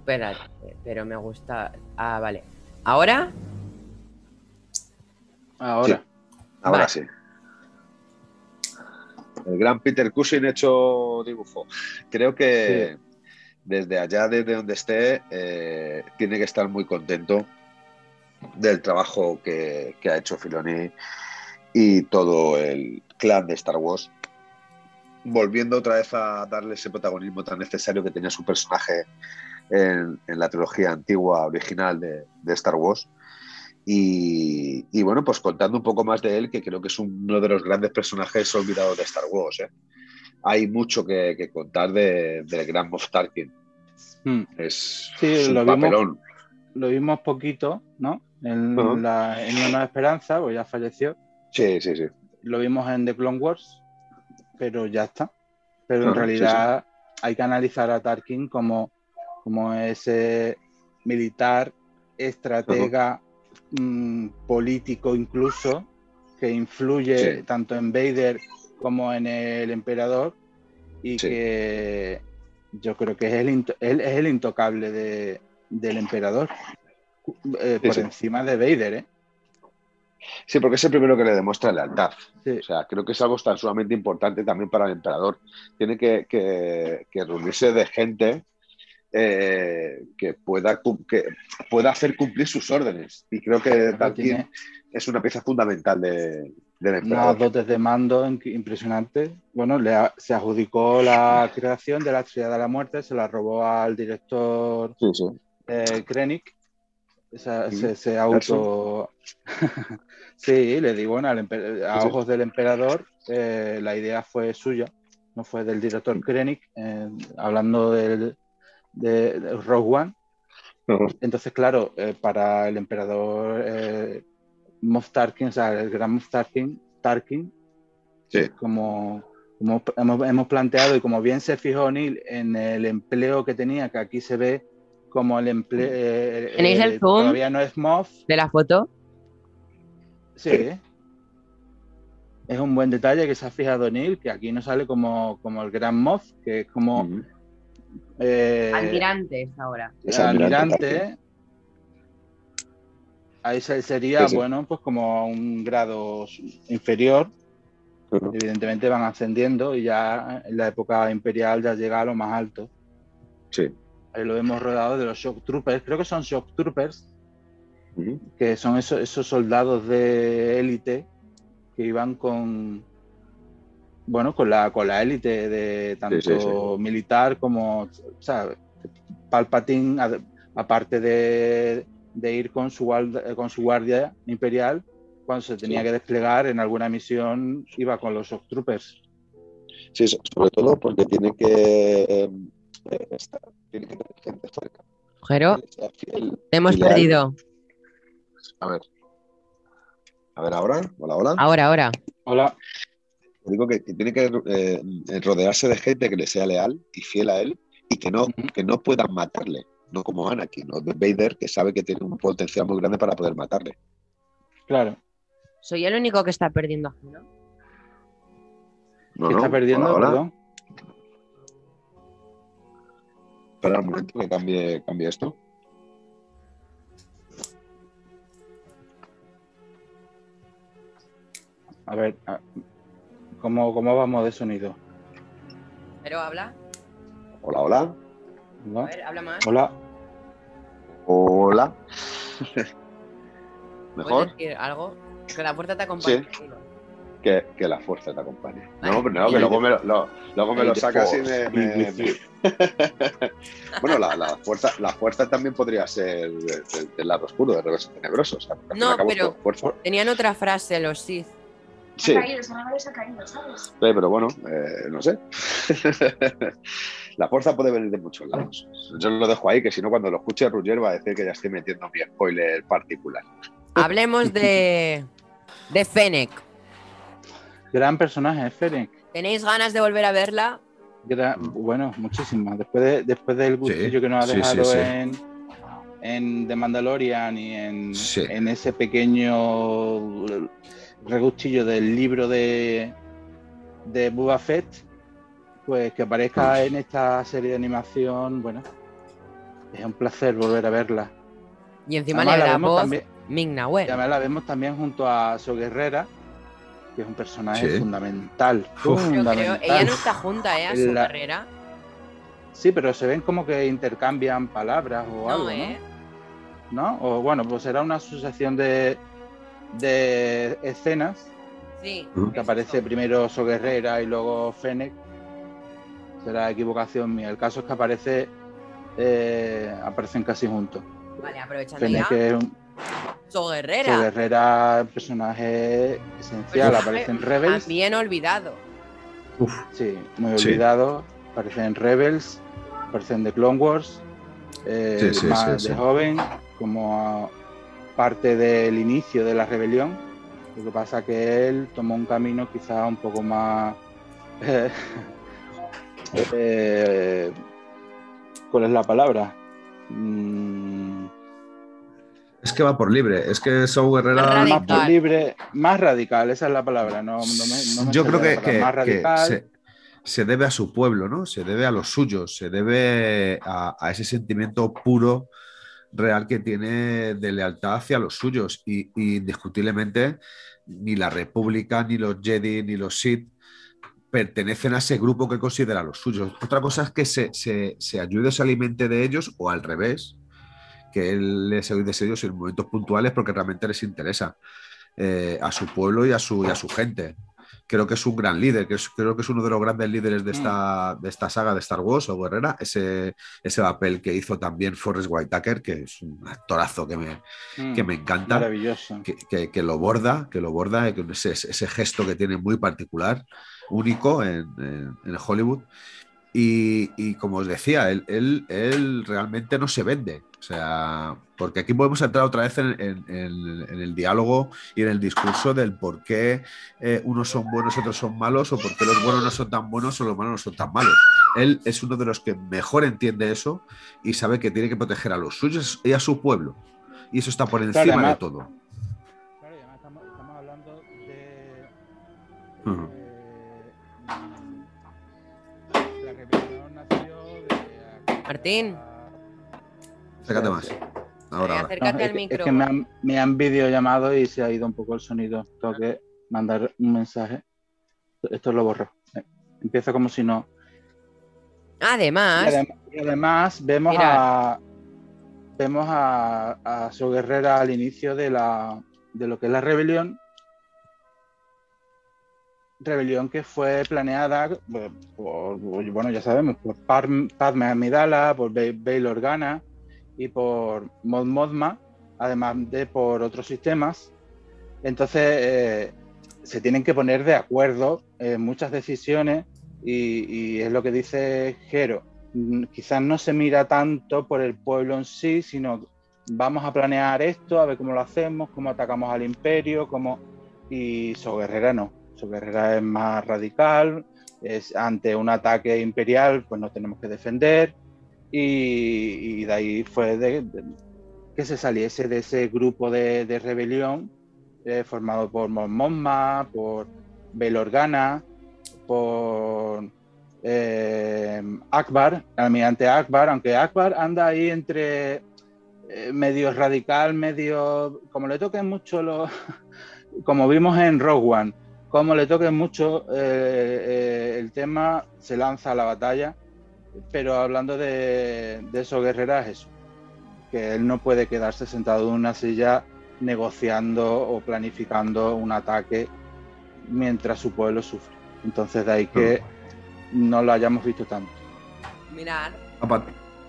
Espérate, pero me gusta. Ah, vale. ¿Ahora? Ahora. ahora sí. El gran Peter Cushing hecho dibujo. Creo que desde allá, desde donde esté, eh, tiene que estar muy contento del trabajo que, ha hecho Filoni y todo el clan de Star Wars, volviendo otra vez a darle ese protagonismo tan necesario que tenía su personaje en, la trilogía antigua original de, Star Wars. Y, bueno, pues contando un poco más de él, que creo que es uno de los grandes personajes olvidados de Star Wars. ¿eh? Hay mucho que, contar de, del gran Moff Tarkin. Hmm. Es, lo Vimos, lo vimos poquito, ¿no? En, la, en Una Esperanza, pues ya falleció. Sí, sí, sí. Lo vimos en The Clone Wars, pero ya está. Pero en realidad hay que analizar a Tarkin como como ese militar, estratega, mm, político incluso que influye tanto en Vader como en el emperador y que yo creo que es el, es el intocable de, del emperador eh, por encima de Vader. ¿eh? Sí, porque es el primero que le demuestra lealtad. O sea, creo que es algo tan sumamente importante también para el emperador. Tiene que, reunirse de gente eh, que, pueda, que pueda hacer cumplir sus órdenes. Y creo que también es una pieza fundamental de, del emperador. Unas dotes de mando impresionantes. Bueno, le se adjudicó la creación de la Estrella de la Muerte, se la robó al director eh, Krennic se, auto. sí, le digo, bueno, a ojos del emperador, eh, la idea fue suya, no fue del director Krennic, eh, hablando del, de, Rogue One. Entonces, claro, eh, para el emperador Moff Tarkin, o sea, el gran Moff Tarkin, Tarkin como, como hemos, planteado y como bien se fijó Neil en el empleo que tenía, que aquí se ve como el empleo. Eh, ¿Tenéis el eh, zoom? Todavía no es MOF. ¿De la foto? Sí. Es un buen detalle que se ha fijado Neil, que aquí no sale como, como el gran MOF, que es como. Eh, almirante ahora. Es almirante. Ahí sería, bueno, pues como un grado inferior. Evidentemente van ascendiendo y ya en la época imperial ya llega a lo más alto. Sí lo hemos rodado de los Shock Troopers, creo que son Shock Troopers, que son esos, esos soldados de élite que iban con, bueno, con la, con la élite de tanto militar como, o sea, Palpatine, aparte de, ir con su, con su guardia imperial, cuando se tenía que desplegar en alguna misión, iba con los Shock Troopers. Sí, sobre todo porque tiene que eh, estar tiene que tener gente cerca. Jero, te hemos perdido. A ver. A ver, ahora. Hola, hola. Ahora, ahora. Hola. Digo que, tiene que eh, rodearse de gente que le sea leal y fiel a él y que no, que no puedan matarle. No como Anakin no Vader, que sabe que tiene un potencial muy grande para poder matarle. Claro. Soy el único que está perdiendo ¿no? No, está perdiendo? Perdón. Espera un momento que cambie, cambie esto. A ver, ¿cómo, ¿cómo vamos de sonido? ¿Pero habla? Hola, hola. A ver, habla más. Hola. Hola. ¿Mejor? decir algo? Que la puerta te acompañe. Sí que, la fuerza te acompañe. No, pero no, que luego me lo, luego me lo sacas y me. bueno, la, fuerza, la fuerza también podría ser del, lado oscuro, de revés tenebroso. no, pero tenían otra frase los Sith. Sí. Ha caído, ha caído, ¿sabes? Sí, pero bueno, eh, no sé. la fuerza puede venir de muchos lados. Yo lo dejo ahí, que si no, cuando lo escuche Rugger va a decir que ya estoy metiendo mi spoiler particular. Hablemos de, de Fennec. Gran personaje, Fennec. ¿Tenéis ganas de volver a verla? Bueno, muchísimo. Después, de, después del gustillo que nos ha dejado en, en The Mandalorian y en, en, ese pequeño regustillo del libro de, de Boba Fett, pues que aparezca en esta serie de animación, bueno, es un placer volver a verla. Y encima le la voz también, Ming la vemos también junto a So Guerrera, que es un personaje fundamental. ella no está junta ¿eh? a su carrera. Sí, pero se ven como que intercambian palabras o algo, ¿eh? ¿no? O bueno, pues será una sucesión de, de escenas. Sí. Que aparece primero So Guerrera y luego Fennec. Será equivocación mía. El caso es que aparece eh, aparecen casi juntos. Vale, aprovechando ya. So Guerrera. So Guerrera, personaje esencial, aparece en Rebels. Bien olvidado. Sí, muy olvidado. Aparece en Rebels, aparece en The Clone Wars. Eh, más de joven, como parte del inicio de la rebelión. Lo que pasa que él tomó un camino quizá un poco más. Eh, ¿Cuál es la palabra? Mm, es que va por libre. Es que Saw Guerrera. Más, por libre, más radical, esa es la palabra. No, Yo creo que, se, debe a su pueblo, ¿no? Se debe a los suyos, se debe a, ese sentimiento puro, real que tiene de lealtad hacia los suyos. Y, indiscutiblemente, ni la República, ni los Jedi, ni los Sith pertenecen a ese grupo que considera los suyos. Otra cosa es que se, se, se ayude, se alimente de ellos o al revés, que él les oye de ellos en momentos puntuales porque realmente les interesa eh, a su pueblo y a su, y a su gente. Creo que es un gran líder, que creo que es uno de los grandes líderes de esta, mm. de esta saga de Star Wars o Guerrera. Ese, ese papel que hizo también Forrest Whitaker, que es un actorazo que me, mm. que me encanta. Maravilloso. Que, que, lo borda, que lo borda, ese, ese gesto que tiene muy particular, único en, en Hollywood. Y, como os decía, él, él, realmente no se vende. O sea, porque aquí podemos entrar otra vez en, el diálogo y en el discurso del por qué eh, unos son buenos y otros son malos, o por qué los buenos no son tan buenos o los malos no son tan malos. Él es uno de los que mejor entiende eso y sabe que tiene que proteger a los suyos y a su pueblo. Y eso está por encima de todo. Claro, además estamos, hablando de. Martín. Acércate más. Ahora, Acércate al micro. Es que me han, me han videollamado y se ha ido un poco el sonido. Tengo que mandar un mensaje. Esto lo borro. Eh, empieza como si no. Además. Y además, vemos a vemos a, a su guerrera al inicio de la de lo que es la rebelión rebelión que fue planeada eh, por, bueno, ya sabemos, por Padme Amidala, por Bail Organa y por Mod Modma, además de por otros sistemas. Entonces, eh, se tienen que poner de acuerdo en muchas decisiones y, es lo que dice Jero. Mm, quizás no se mira tanto por el pueblo en sí, sino vamos a planear esto, a ver cómo lo hacemos, cómo atacamos al imperio, cómo... Y Guerrera no su guerrera es más radical, es ante un ataque imperial, pues nos tenemos que defender. Y, de ahí fue de, que se saliese de ese grupo de, rebelión eh, formado por Mon por Belorgana, por eh, Akbar, almirante Akbar, aunque Akbar anda ahí entre eh, medio radical, medio. como le toquen mucho los. como vimos en Rogue One como le toque mucho el tema, se lanza a la batalla. Pero hablando de, de eso, Guerrera, es eso. Que él no puede quedarse sentado en una silla negociando o planificando un ataque mientras su pueblo sufre. Entonces, de ahí que no lo hayamos visto tanto. Mirad.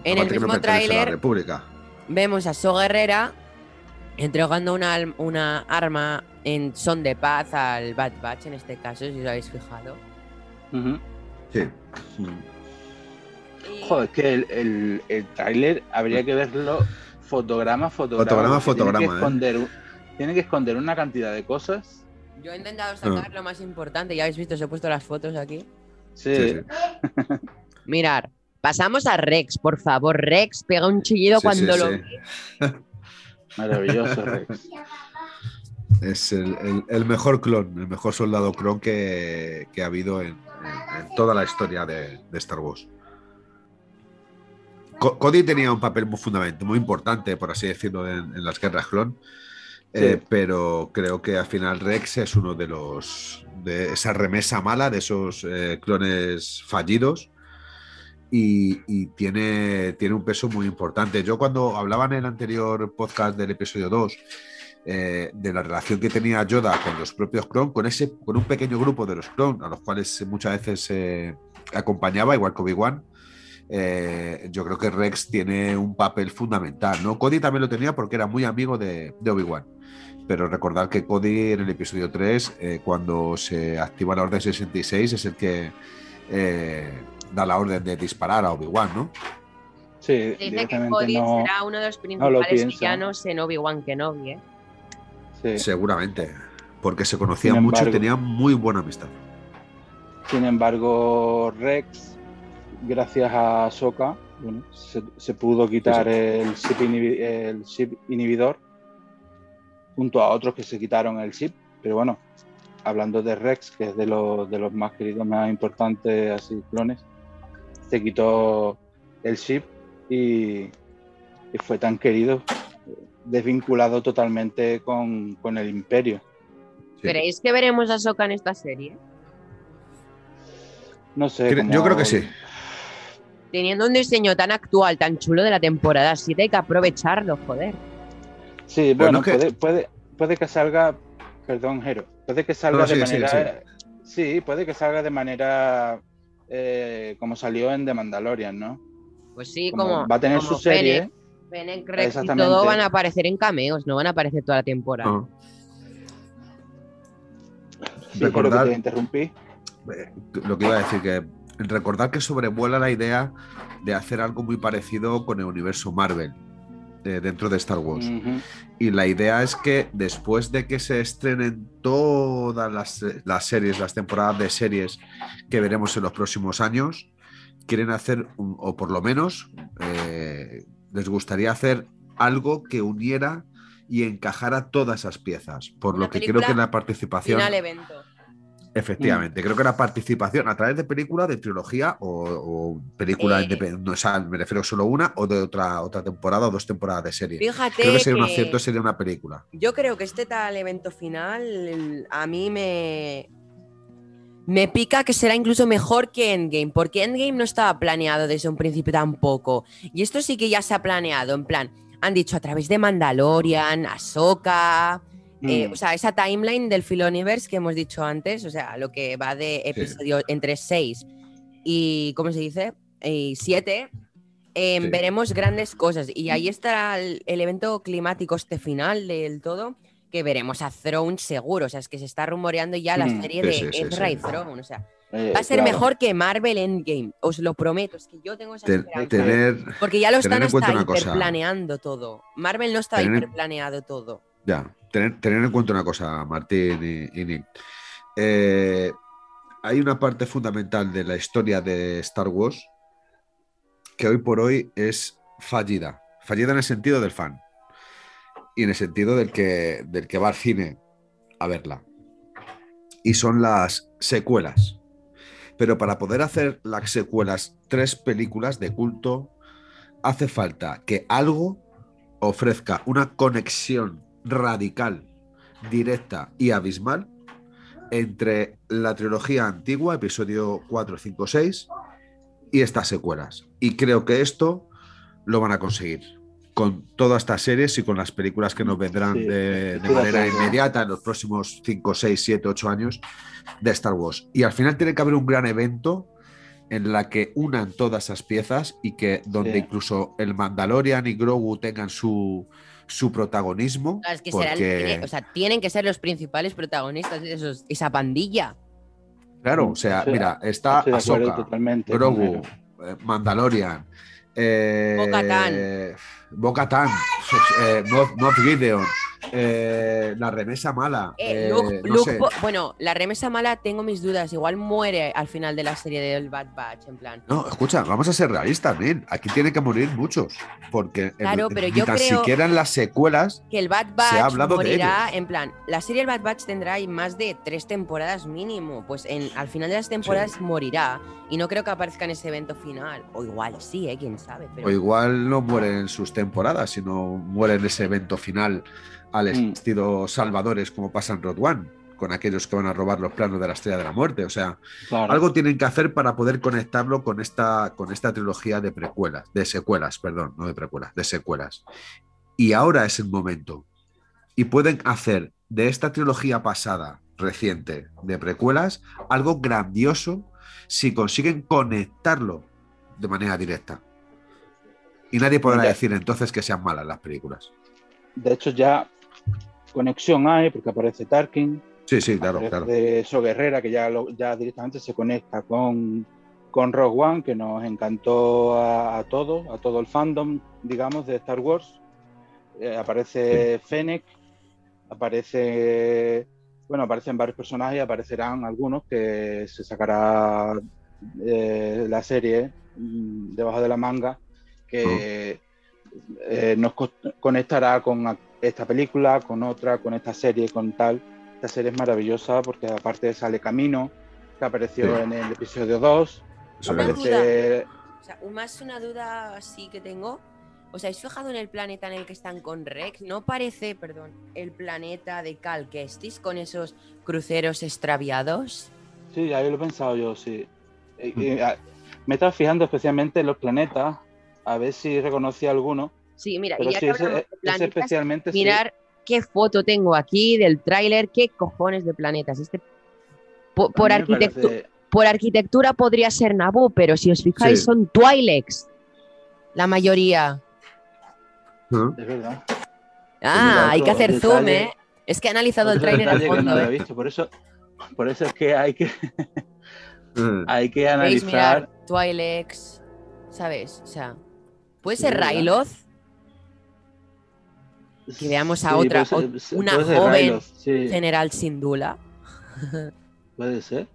en el mismo tráiler vemos a So Guerrera entregando una, una arma en son de paz al Bad Batch en este caso, si os habéis fijado. Sí. Joder, es que el, el, tráiler habría que verlo fotograma, fotograma. Fotograma, fotograma. Tiene que, ¿eh? esconder, tiene que esconder una cantidad de cosas. Yo he intentado sacar lo más importante, ya habéis visto, os he puesto las fotos aquí. Sí. Mirar, pasamos a Rex, por favor. Rex pega un chillido cuando lo Maravilloso, Rex. Es el, mejor clon, el mejor soldado clon que, ha habido en, toda la historia de, Star Wars. Cody tenía un papel muy fundamental, muy importante, por así decirlo, en, las guerras clon. Eh, pero creo que al final Rex es uno de los de esa remesa mala, de esos eh, clones fallidos. Y, tiene, tiene un peso muy importante. Yo cuando hablaba en el anterior podcast del episodio 2 eh, de la relación que tenía Yoda con los propios Kron, con, ese, con un pequeño grupo de los Kron, a los cuales muchas veces acompañaba, igual que Obi-Wan. Eh, yo creo que Rex tiene un papel fundamental, ¿no? Cody también lo tenía porque era muy amigo de, Obi-Wan. Pero recordar que Cody en el episodio 3, eh, cuando se activa la Orden 66, es el que da la orden de disparar a Obi-Wan, ¿no? Sí, dice que Cody será uno de los principales villanos en Obi-Wan Kenobi, ¿eh? Seguramente, porque se conocían mucho y tenían muy buena amistad. Sin embargo, Rex, gracias a Soka, se, pudo quitar el chip, inhibidor junto a otros que se quitaron el chip. Pero bueno, hablando de Rex, que es de los, de los más queridos, más importantes, así clones, se quitó el chip y, fue tan querido, desvinculado totalmente con, el imperio. ¿Creéis que veremos a Soka en esta serie? No sé. Yo creo que sí. Teniendo un diseño tan actual, tan chulo de la temporada 7, hay que aprovecharlo, joder. Sí, bueno, puede, puede, puede que salga, perdón, Jero, puede que salga de manera. Sí, puede que salga de manera eh, como salió en The Mandalorian, ¿no? Pues sí, como, va a tener su serie. Fennec, Rex y todo van a aparecer en cameos, no van a aparecer toda la temporada. Ah. recordar, que te interrumpí. Eh, lo que iba a decir que recordar que sobrevuela la idea de hacer algo muy parecido con el universo Marvel dentro de Star Wars. Y la idea es que después de que se estrenen todas las, series, las temporadas de series que veremos en los próximos años, quieren hacer, o por lo menos eh, les gustaría hacer algo que uniera y encajara todas esas piezas. Por lo que creo que la participación... Final evento. Efectivamente, creo que la participación a través de película, de trilogía o, película independiente, o sea, me refiero solo una o de otra, otra temporada o dos temporadas de serie. Fíjate creo que sería un acierto, sería una película. Yo creo que este tal evento final a mí me, me pica que será incluso mejor que Endgame, porque Endgame no estaba planeado desde un principio tampoco. Y esto sí que ya se ha planeado, en plan, han dicho a través de Mandalorian, Ahsoka, eh, mm. o sea, esa timeline del Filoniverse que hemos dicho antes, o sea, lo que va de episodio entre 6 y, ¿cómo se dice? Y 7, em, veremos grandes cosas. Y ahí estará el, evento climático este final del todo, que veremos a Throne seguro. O sea, es que se está rumoreando ya la mm. serie de Ezra y Throne. O sea, eh, va a ser mejor que Marvel Endgame, os lo prometo. Es que yo tengo esa tener, Porque ya lo están hasta hiperplaneando todo. Marvel no está hiperplaneado todo. Ya, tener, en cuenta una cosa, Martín y, Nick. Eh, hay una parte fundamental de la historia de Star Wars que hoy por hoy es fallida. Fallida en el sentido del fan y en el sentido del que, del que va al cine a verla. Y son las secuelas. Pero para poder hacer las secuelas, tres películas de culto, hace falta que algo ofrezca una conexión radical, directa y abismal entre la trilogía antigua, episodio 4, 5, 6, y estas secuelas. Y creo que esto lo van a conseguir con todas estas series y con las películas que nos vendrán de, manera inmediata en los próximos 5, 6, 7, 8 años de Star Wars. Y al final tiene que haber un gran evento en la que unan todas esas piezas y que donde incluso el Mandalorian y Grogu tengan su, su protagonismo. o sea, tienen que ser los principales protagonistas de esos, esa pandilla. Claro, o sea, mira, está Ahsoka, Grogu, eh, Mandalorian, eh, Bocatan, eh, Gideon, eh, la remesa mala. Eh, eh, bueno, la remesa mala tengo mis dudas. Igual muere al final de la serie del Bad Batch, en plan. No, escucha, vamos a ser realistas, también. Aquí tienen que morir muchos. Porque claro, pero yo tan siquiera en las secuelas que el Bad Batch se ha hablado morirá, en plan, la serie del Bad Batch tendrá más de tres temporadas mínimo. Pues en, al final de las temporadas morirá. Y no creo que aparezca en ese evento final. O igual sí, ¿eh? quién sabe. O igual no muere en sus temporadas, sino muere en ese evento final al mm. estilo salvadores como pasa en Road One, con aquellos que van a robar los planos de la Estrella de la Muerte. O sea, algo tienen que hacer para poder conectarlo con esta, con esta trilogía de precuelas, de secuelas, perdón, no de precuelas, de secuelas. Y ahora es el momento. Y pueden hacer de esta trilogía pasada, reciente, de precuelas, algo grandioso si consiguen conectarlo de manera directa. Y nadie podrá decir entonces que sean malas las películas. De hecho, ya conexión hay, porque aparece Tarkin. Sí, sí, claro, claro. De eso Guerrera, que ya, ya directamente se conecta con, con Rogue One, que nos encantó a, todos, a todo el fandom, digamos, de Star Wars. Eh, aparece Fennec, aparece, bueno, aparecen varios personajes y aparecerán algunos que se sacará eh, la serie mm, debajo de la manga, que... Oh. Eh, nos conectará con, esta película, con otra, con esta serie, con tal. Esta serie es maravillosa porque aparte sale Camino, que apareció en el episodio 2. Una duda. más una duda así que tengo. ¿Os habéis fijado en el planeta en el que están con Rex? ¿No parece, perdón, el planeta de Cal Kestis con esos cruceros extraviados? Sí, ahí lo he pensado yo, sí. Ah, me estaba fijando especialmente en los planetas, a ver si reconocía alguno. Sí, mira, y ya que especialmente mirar qué foto tengo aquí del tráiler, qué cojones de planetas. Este por, arquitectura, por arquitectura podría ser Naboo, pero si os fijáis son Twi'leks. La mayoría. Es verdad. Ah, hay que hacer zoom, ¿eh? Es que he analizado el tráiler al fondo. No ¿eh? Por eso, por eso es que hay que hay que analizar. mirar Twi'leks, ¿sabes? O sea, puede ser Railoth. Que veamos a otra, una joven general Sindula. Puede ser.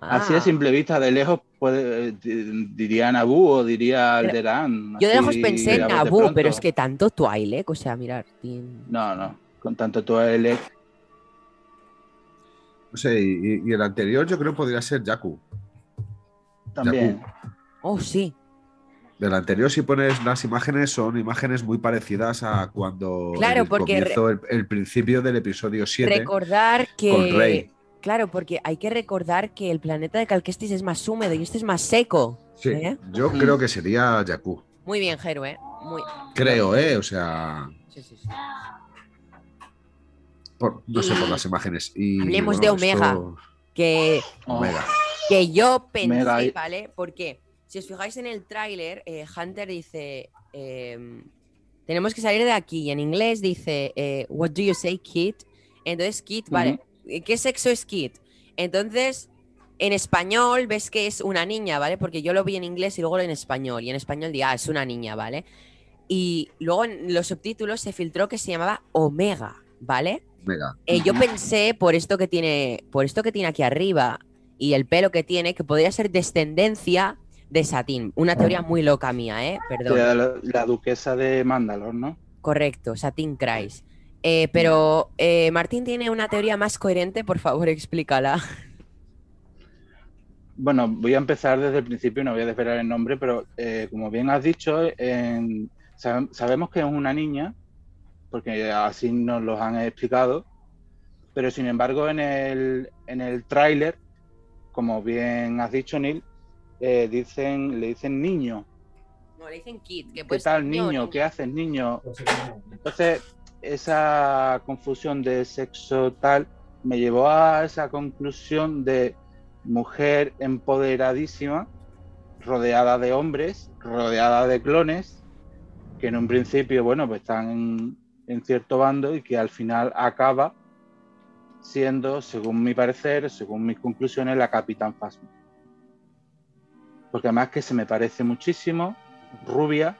Así de ah. simple vista, de lejos, puede, diría Naboo o diría Alderaan. Yo de lejos pensé en Naboo, pero es que tanto Twi'lek, o sea, mirar. No, no, con tanto Twi'lek. No sé, y, el anterior yo creo podría ser Jakku. También. Oh, sí. Del anterior, si pones las imágenes, son imágenes muy parecidas a cuando claro, porque el, principio del episodio 7. Recordar que. Claro, porque hay que recordar que el planeta de Calquestis es más húmedo y este es más seco. Sí, ¿eh? yo creo que sería Jakku. Muy bien, Jero, ¿eh? Muy... Creo, ¿eh? O sea. Sí, sí, sí. no sé, por las imágenes. Y, hablemos de Omega. Que, Omega. que yo pensé, ¿vale? Porque si os fijáis en el tráiler, eh, Hunter dice. Em, tenemos que salir de aquí. Y en inglés dice, eh, What do you say, Kit? Entonces, Kit, vale. ¿qué sexo es Kit? Entonces, en español ves que es una niña, ¿vale? Porque yo lo vi en inglés y luego en español. Y en español digo, ah, es una niña, ¿vale? Y luego en los subtítulos se filtró que se llamaba Omega, ¿vale? Omega. Eh, yo pensé, por esto que tiene, por esto que tiene aquí arriba y el pelo que tiene, que podría ser descendencia de Satín. Una teoría muy loca mía, ¿eh? Perdón. La, duquesa de Mandalor, ¿no? Correcto, Satín Christ. Eh, pero eh, Martín tiene una teoría más coherente, por favor, explícala. Bueno, voy a empezar desde el principio, no voy a desvelar el nombre, pero eh, como bien has dicho, sabemos que es una niña, porque así nos lo han explicado, pero sin embargo en el, en el tráiler, como bien has dicho, Neil, dicen, le dicen niño. No, le dicen kid. ¿Qué tal, niño? ¿Qué haces, niño? Entonces, esa confusión de sexo tal me llevó a esa conclusión de mujer empoderadísima, rodeada de hombres, rodeada de clones, que en un principio, bueno, pues están en, cierto bando y que al final acaba siendo, según mi parecer, según mis conclusiones, la Capitán Phasma. Porque además que se me parece muchísimo, rubia,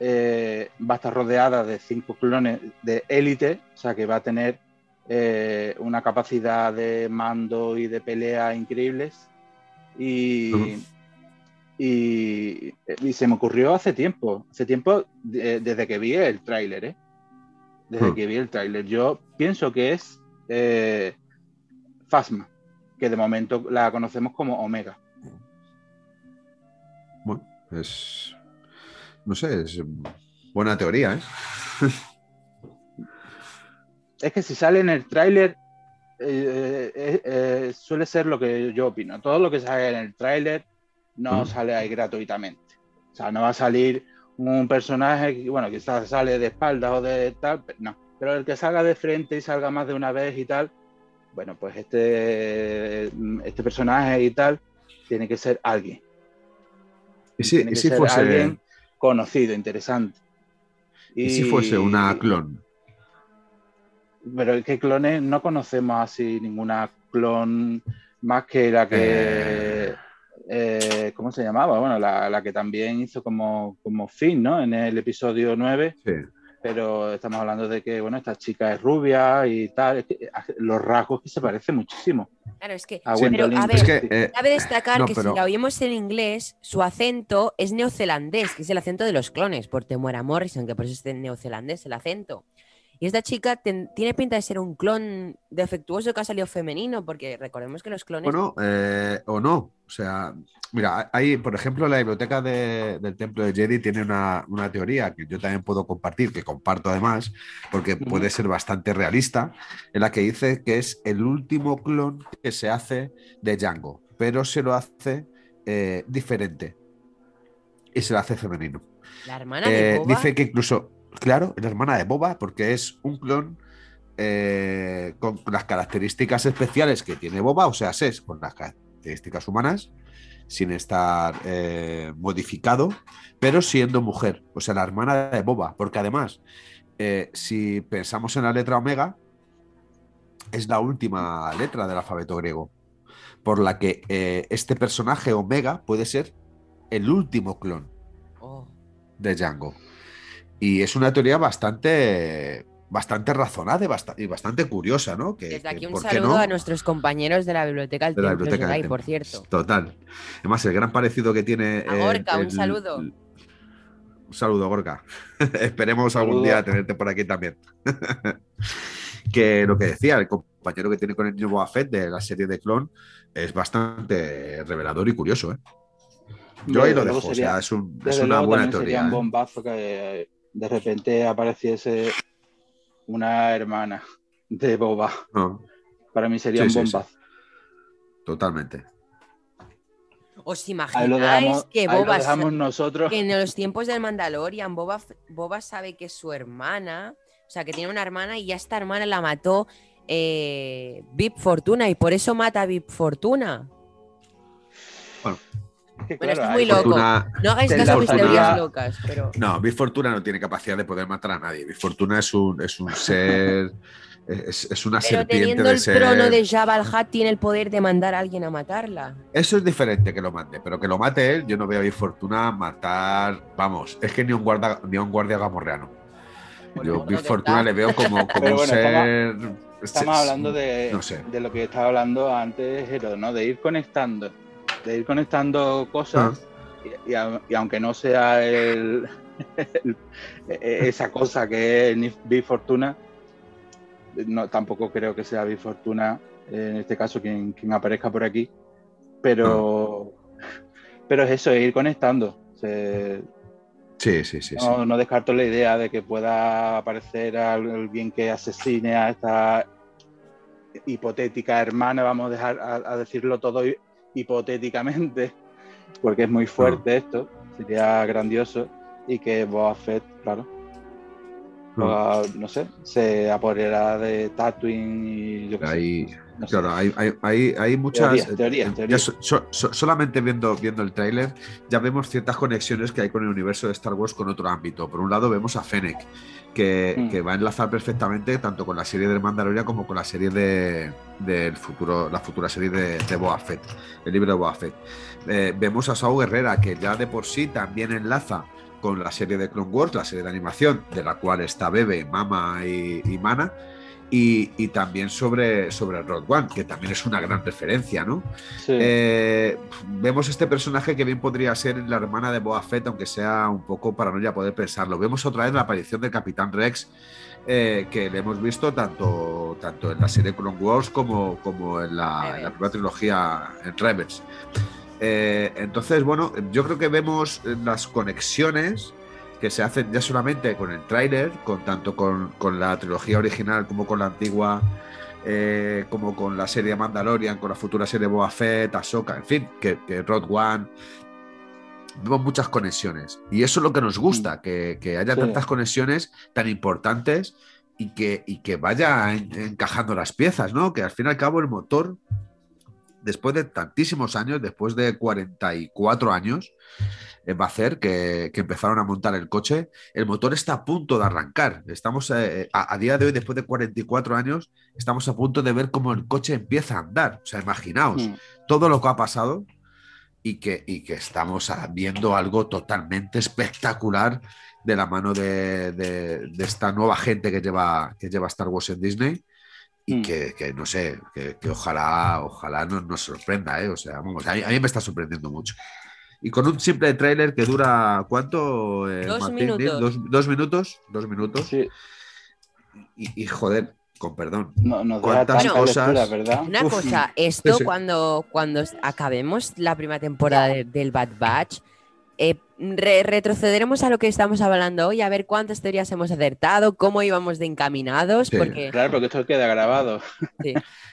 eh, va a estar rodeada de cinco clones de élite, o sea que va a tener eh, una capacidad de mando y de pelea increíbles. Y, y, se me ocurrió hace tiempo, hace tiempo desde que vi el tráiler, ¿eh? desde que vi el tráiler. Yo pienso que es Fasma, que de momento la conocemos como Omega. Es no sé, es buena teoría, ¿eh? es que si sale en el tráiler, eh, eh, suele ser lo que yo opino. Todo lo que sale en el tráiler no sale ahí gratuitamente. O sea, no va a salir un personaje, bueno, quizás sale de espaldas o de tal, no. Pero el que salga de frente y salga más de una vez y tal, bueno, pues este, este personaje y tal tiene que ser alguien. Y si, fuese alguien conocido, interesante. ¿Y, si fuese una clon? Pero es que clones no conocemos así ninguna clon más que la que. Eh. Eh, ¿Cómo se llamaba? Bueno, la, que también hizo como, como Finn, ¿no? En el episodio 9. Sí. Pero estamos hablando de que, bueno, esta chica es rubia y tal, los rasgos que se parecen muchísimo. Claro, es que, a ver, eh, cabe destacar que si la oímos en inglés, su acento es neozelandés, que es el acento de los clones, por Temuera Morrison, que por eso es neozelandés el acento. Y esta chica tiene pinta de ser un clon defectuoso que ha salido femenino, porque recordemos que los clones. Bueno, eh, o no. O sea, mira, hay, por ejemplo, la biblioteca del Templo de Jedi tiene una, teoría que yo también puedo compartir, que comparto además, porque puede ser bastante realista, en la que dice que es el último clon que se hace de Django, pero se lo hace eh, diferente y se lo hace femenino. La hermana de eh, Dice que incluso Claro, es la hermana de Boba, porque es un clon eh, con las características especiales que tiene Boba, o sea, es con las características humanas, sin estar eh, modificado, pero siendo mujer, o sea, la hermana de Boba, porque además, eh, si pensamos en la letra omega, es la última letra del alfabeto griego, por la que este personaje omega puede ser el último clon oh. de Django. Y es una teoría bastante, bastante razonada y bastante, curiosa, ¿no? Que, Desde aquí un saludo a nuestros compañeros de la Biblioteca del de por cierto. Total. Además, el gran parecido que tiene... A Gorka, un saludo. un saludo, Gorka. Esperemos algún día tenerte por aquí también. que lo que decía, el compañero que tiene con el nuevo Fett de la serie de Clon es bastante revelador y curioso, ¿eh? Yo ahí lo dejo, o sea, es, una buena teoría. Sería un ¿eh? bombazo que de repente apareciese una hermana de Boba. Para mí sería un bombazo. Totalmente. ¿Os imagináis que Boba nosotros. que en los tiempos del Mandalorian Boba, Boba sabe que su hermana, o sea, que tiene una hermana y ya esta hermana la mató eh, Vip Fortuna y por eso mata a Vip Fortuna? Bueno, bueno, esto es muy loco. no hagáis caso a mis teorías locas. Pero... No, Fortuna no tiene capacidad de poder matar a nadie. Fortuna es un, es un ser. Es, es, una pero teniendo el trono de Jabal Hat tiene el poder de mandar a alguien a matarla. Eso es diferente que lo mande, pero que lo mate él, yo no veo a Fortuna matar. Vamos, es que ni un guardia, ni un guardia gamorreano. yo a Fortuna le veo como, un ser. Estamos, hablando de, de lo que estaba hablando antes, ¿no? De ir conectando de ir conectando cosas y, aunque no sea el, esa cosa que es Big Fortuna, no, tampoco creo que sea Big Fortuna, en este caso, quien, quien aparezca por aquí, pero, pero es eso, es ir conectando. sí, sí, sí no, no, descarto la idea de que pueda aparecer alguien que asesine a esta hipotética hermana, vamos a dejar a decirlo todo hipotéticamente, porque es muy fuerte esto, sería grandioso, y que Boba Fett, claro, no sé, se apoderará de Tatooine y yo Ahí, claro, hay, hay, hay, muchas. Teorías, teorías, solamente viendo, viendo el tráiler, ya vemos ciertas conexiones que hay con el universo de Star Wars con otro ámbito. Por un lado, vemos a Fennec, que, mm. que va a enlazar perfectamente tanto con la serie de Mandalorian como con la serie de, del futuro, la futura serie de, de Boba Fett, el libro de Boba Fett. Eh, vemos a Saúl Guerrera, que ya de por sí también enlaza con la serie de Clone Wars, la serie de animación, de la cual está Bebe, Mama y, Mana, y, también sobre, sobre Rogue One, que también es una gran referencia, ¿no? Eh, vemos este personaje que bien podría ser la hermana de Boa Fett, aunque sea un poco para no ya poder pensarlo. Vemos otra vez la aparición del Capitán Rex, eh, que le hemos visto tanto, tanto en la serie Clone Wars como, como en, la, en la primera trilogía en Rebels. Eh, entonces, bueno, yo creo que vemos las conexiones que se hacen ya solamente con el tráiler, con tanto con, la trilogía original como con la antigua, eh, como con la serie Mandalorian, con la futura serie Boba Fett, Ahsoka, en fin, que, que Road One. Vemos muchas conexiones. Y eso es lo que nos gusta, mm. que, haya tantas conexiones tan importantes y que, y que vaya encajando las piezas, ¿no? Que al fin y al cabo el motor después de tantísimos años, después de 44 años, eh, va a hacer que, empezaron a montar el coche. El motor está a punto de arrancar. Estamos eh, a, día de hoy, después de 44 años, estamos a punto de ver cómo el coche empieza a andar. O sea, imaginaos mm. todo lo que ha pasado y que, y que estamos viendo algo totalmente espectacular de la mano de, esta nueva gente que lleva, que lleva Star Wars en Disney y mm. que, no sé, que, ojalá, ojalá nos, nos sorprenda, ¿eh? O sea, vamos, a mí, me está sorprendiendo mucho. Y con un simple tráiler que dura, ¿cuánto? Eh, dos, minutos. Dos, minutos. Dos minutos. Sí. Y, joder, con perdón. No, ¿Cuántas cosas? ¿verdad? Una cosa, esto cuando, cuando acabemos la primera temporada del Bad Batch, eh, retrocederemos a lo que estamos hablando hoy, a ver cuántas teorías hemos acertado, cómo íbamos de encaminados. Porque... Claro, porque esto queda grabado. yo,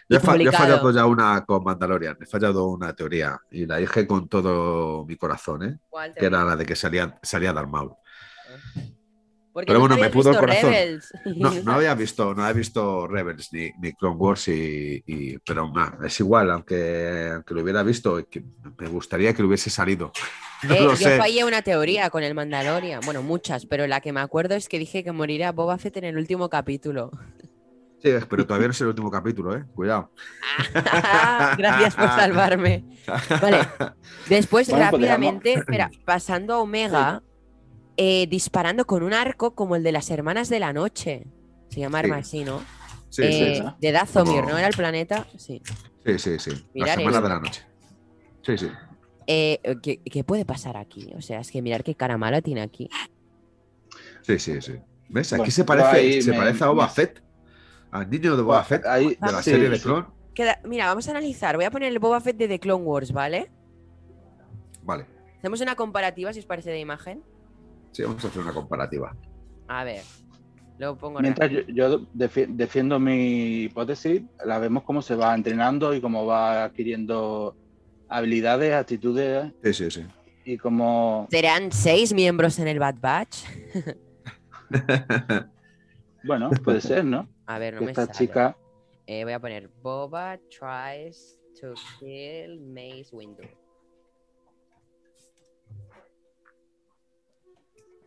he fallado ya una con Mandalorian, he fallado una teoría y la dije con todo mi corazón, ¿eh? que era la de que salía, salía Darth pero bueno, me pudo el corazón. No, había visto, no había visto Rebels ni, ni Clone Wars y, pero es igual, aunque, aunque lo hubiera visto, me gustaría que lo hubiese salido. Eh, yo fallé una teoría con el Mandalorian, bueno, muchas, pero la que me acuerdo es que dije que moriría Boba Fett en el último capítulo. Sí, pero todavía no es el último capítulo, ¿eh? Cuidado. Gracias por salvarme. Vale. Después, rápidamente, espera, pasando a Omega. Eh, disparando con un arco como el de las Hermanas de la Noche. Se llama arma así, ¿no? Sí, sí, eh, De Dazomir, ¿no? Era el planeta. Sí. Sí, sí, sí. las Hermanas de la Noche. Sí, sí. Eh, ¿qué, puede pasar aquí? O sea, es que mirar qué cara mala tiene aquí. Sí, sí, sí. ¿Ves? Aquí se parece, se parece a Boba Fett. Al niño de Boba Fett, de la serie de Clone. mira, vamos a analizar. Voy a poner el Boba Fett de The Clone Wars, ¿vale? Vale. Hacemos una comparativa, si os parece, de imagen. Sí, vamos a hacer una comparativa. A ver. Luego pongo Mientras yo, defiendo mi hipótesis, la vemos cómo se va entrenando y cómo va adquiriendo habilidades, actitudes. Sí, sí, sí. Y cómo. ¿Serán seis miembros en el Bad Batch? bueno, puede ser, ¿no? A ver, no me Esta chica. Eh, voy a poner Boba tries to kill Mace Windu.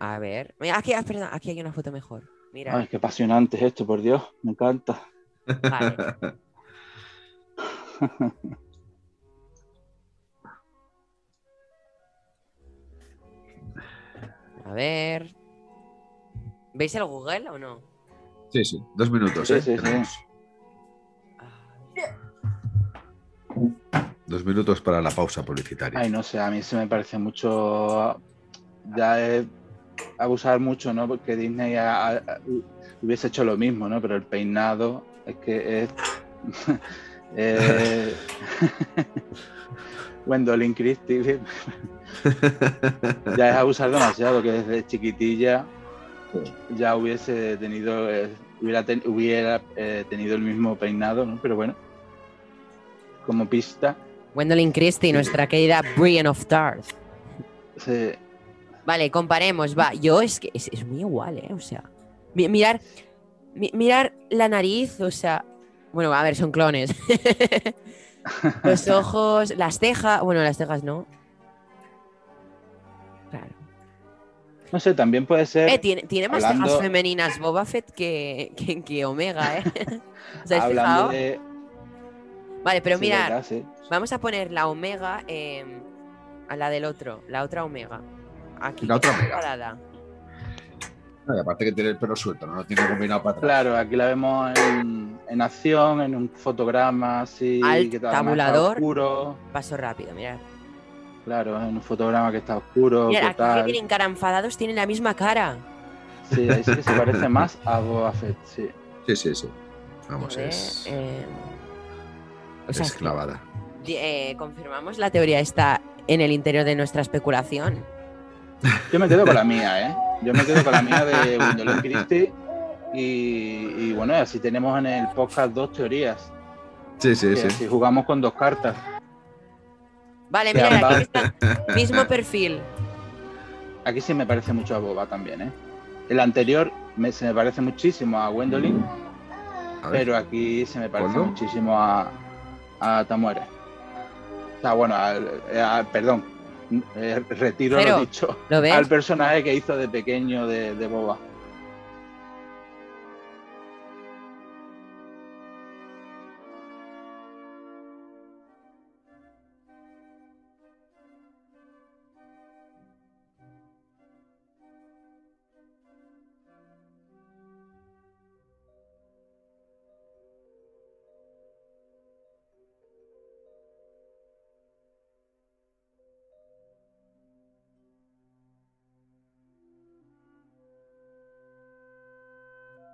A ver. aquí, ah, perdón, aquí hay una foto mejor. Mira. Ay, qué apasionante es esto, por Dios. Me encanta. Vale. A ver. ¿Veis el Google o no? Sí, sí. Dos minutos, ¿eh? Sí, sí. Dos minutos para la pausa publicitaria. Ay, no sé, a mí se me parece mucho. Ya es abusar mucho, ¿no? Porque Disney hubiese hecho lo mismo, ¿no? Pero el peinado es que es. eh, Gwendolyn Christie ya es abusar demasiado, que desde chiquitilla ya hubiese tenido eh, hubiera, hubiera eh, tenido el mismo peinado, ¿no? Pero bueno, como pista. Gwendolyn Christie, nuestra querida Brian of Tarth. Sí, Vale, comparemos, va. Yo es que es, muy igual, ¿eh? O sea, mirar, mirar la nariz, o sea, bueno, a ver, son clones. Los ojos, las cejas, bueno, las cejas no. Claro. No sé, también puede ser. Eh, tiene, más cejas femeninas Boba Fett que, que, Omega, ¿eh? ¿Os hablando de... Vale, pero mira, vamos a poner la Omega a la del otro, la otra Omega. Aquí. La otra y aparte que tiene el pelo suelto, no lo tiene combinado para atrás. Claro, aquí la vemos en, acción, en un fotograma así. que tabulador. Oscuro. Paso rápido, mira. Claro, en un fotograma que está oscuro. Mira, aquí que tienen cara enfadados, tienen la misma cara. Sí, ahí sí que se parece más a Boba Fett, sí. Sí, sí, sí. Vamos, es. Eh... es clavada. Eh, confirmamos la teoría está en el interior de nuestra especulación. Yo me quedo con la mía, ¿eh? Yo me quedo con la mía de Gwendolyn Christie. Y, bueno, así tenemos en el podcast dos teorías. Sí, sí, sí. Si jugamos con dos cartas. Vale, mira, aquí está. Mismo perfil. Aquí sí me parece mucho a Boba también, ¿eh? El anterior se me parece muchísimo a Gwendolyn. pero aquí se me parece muchísimo a, a Tamuera. O sea, bueno, perdón, eh, retiro lo dicho al personaje que hizo de pequeño de, Boba.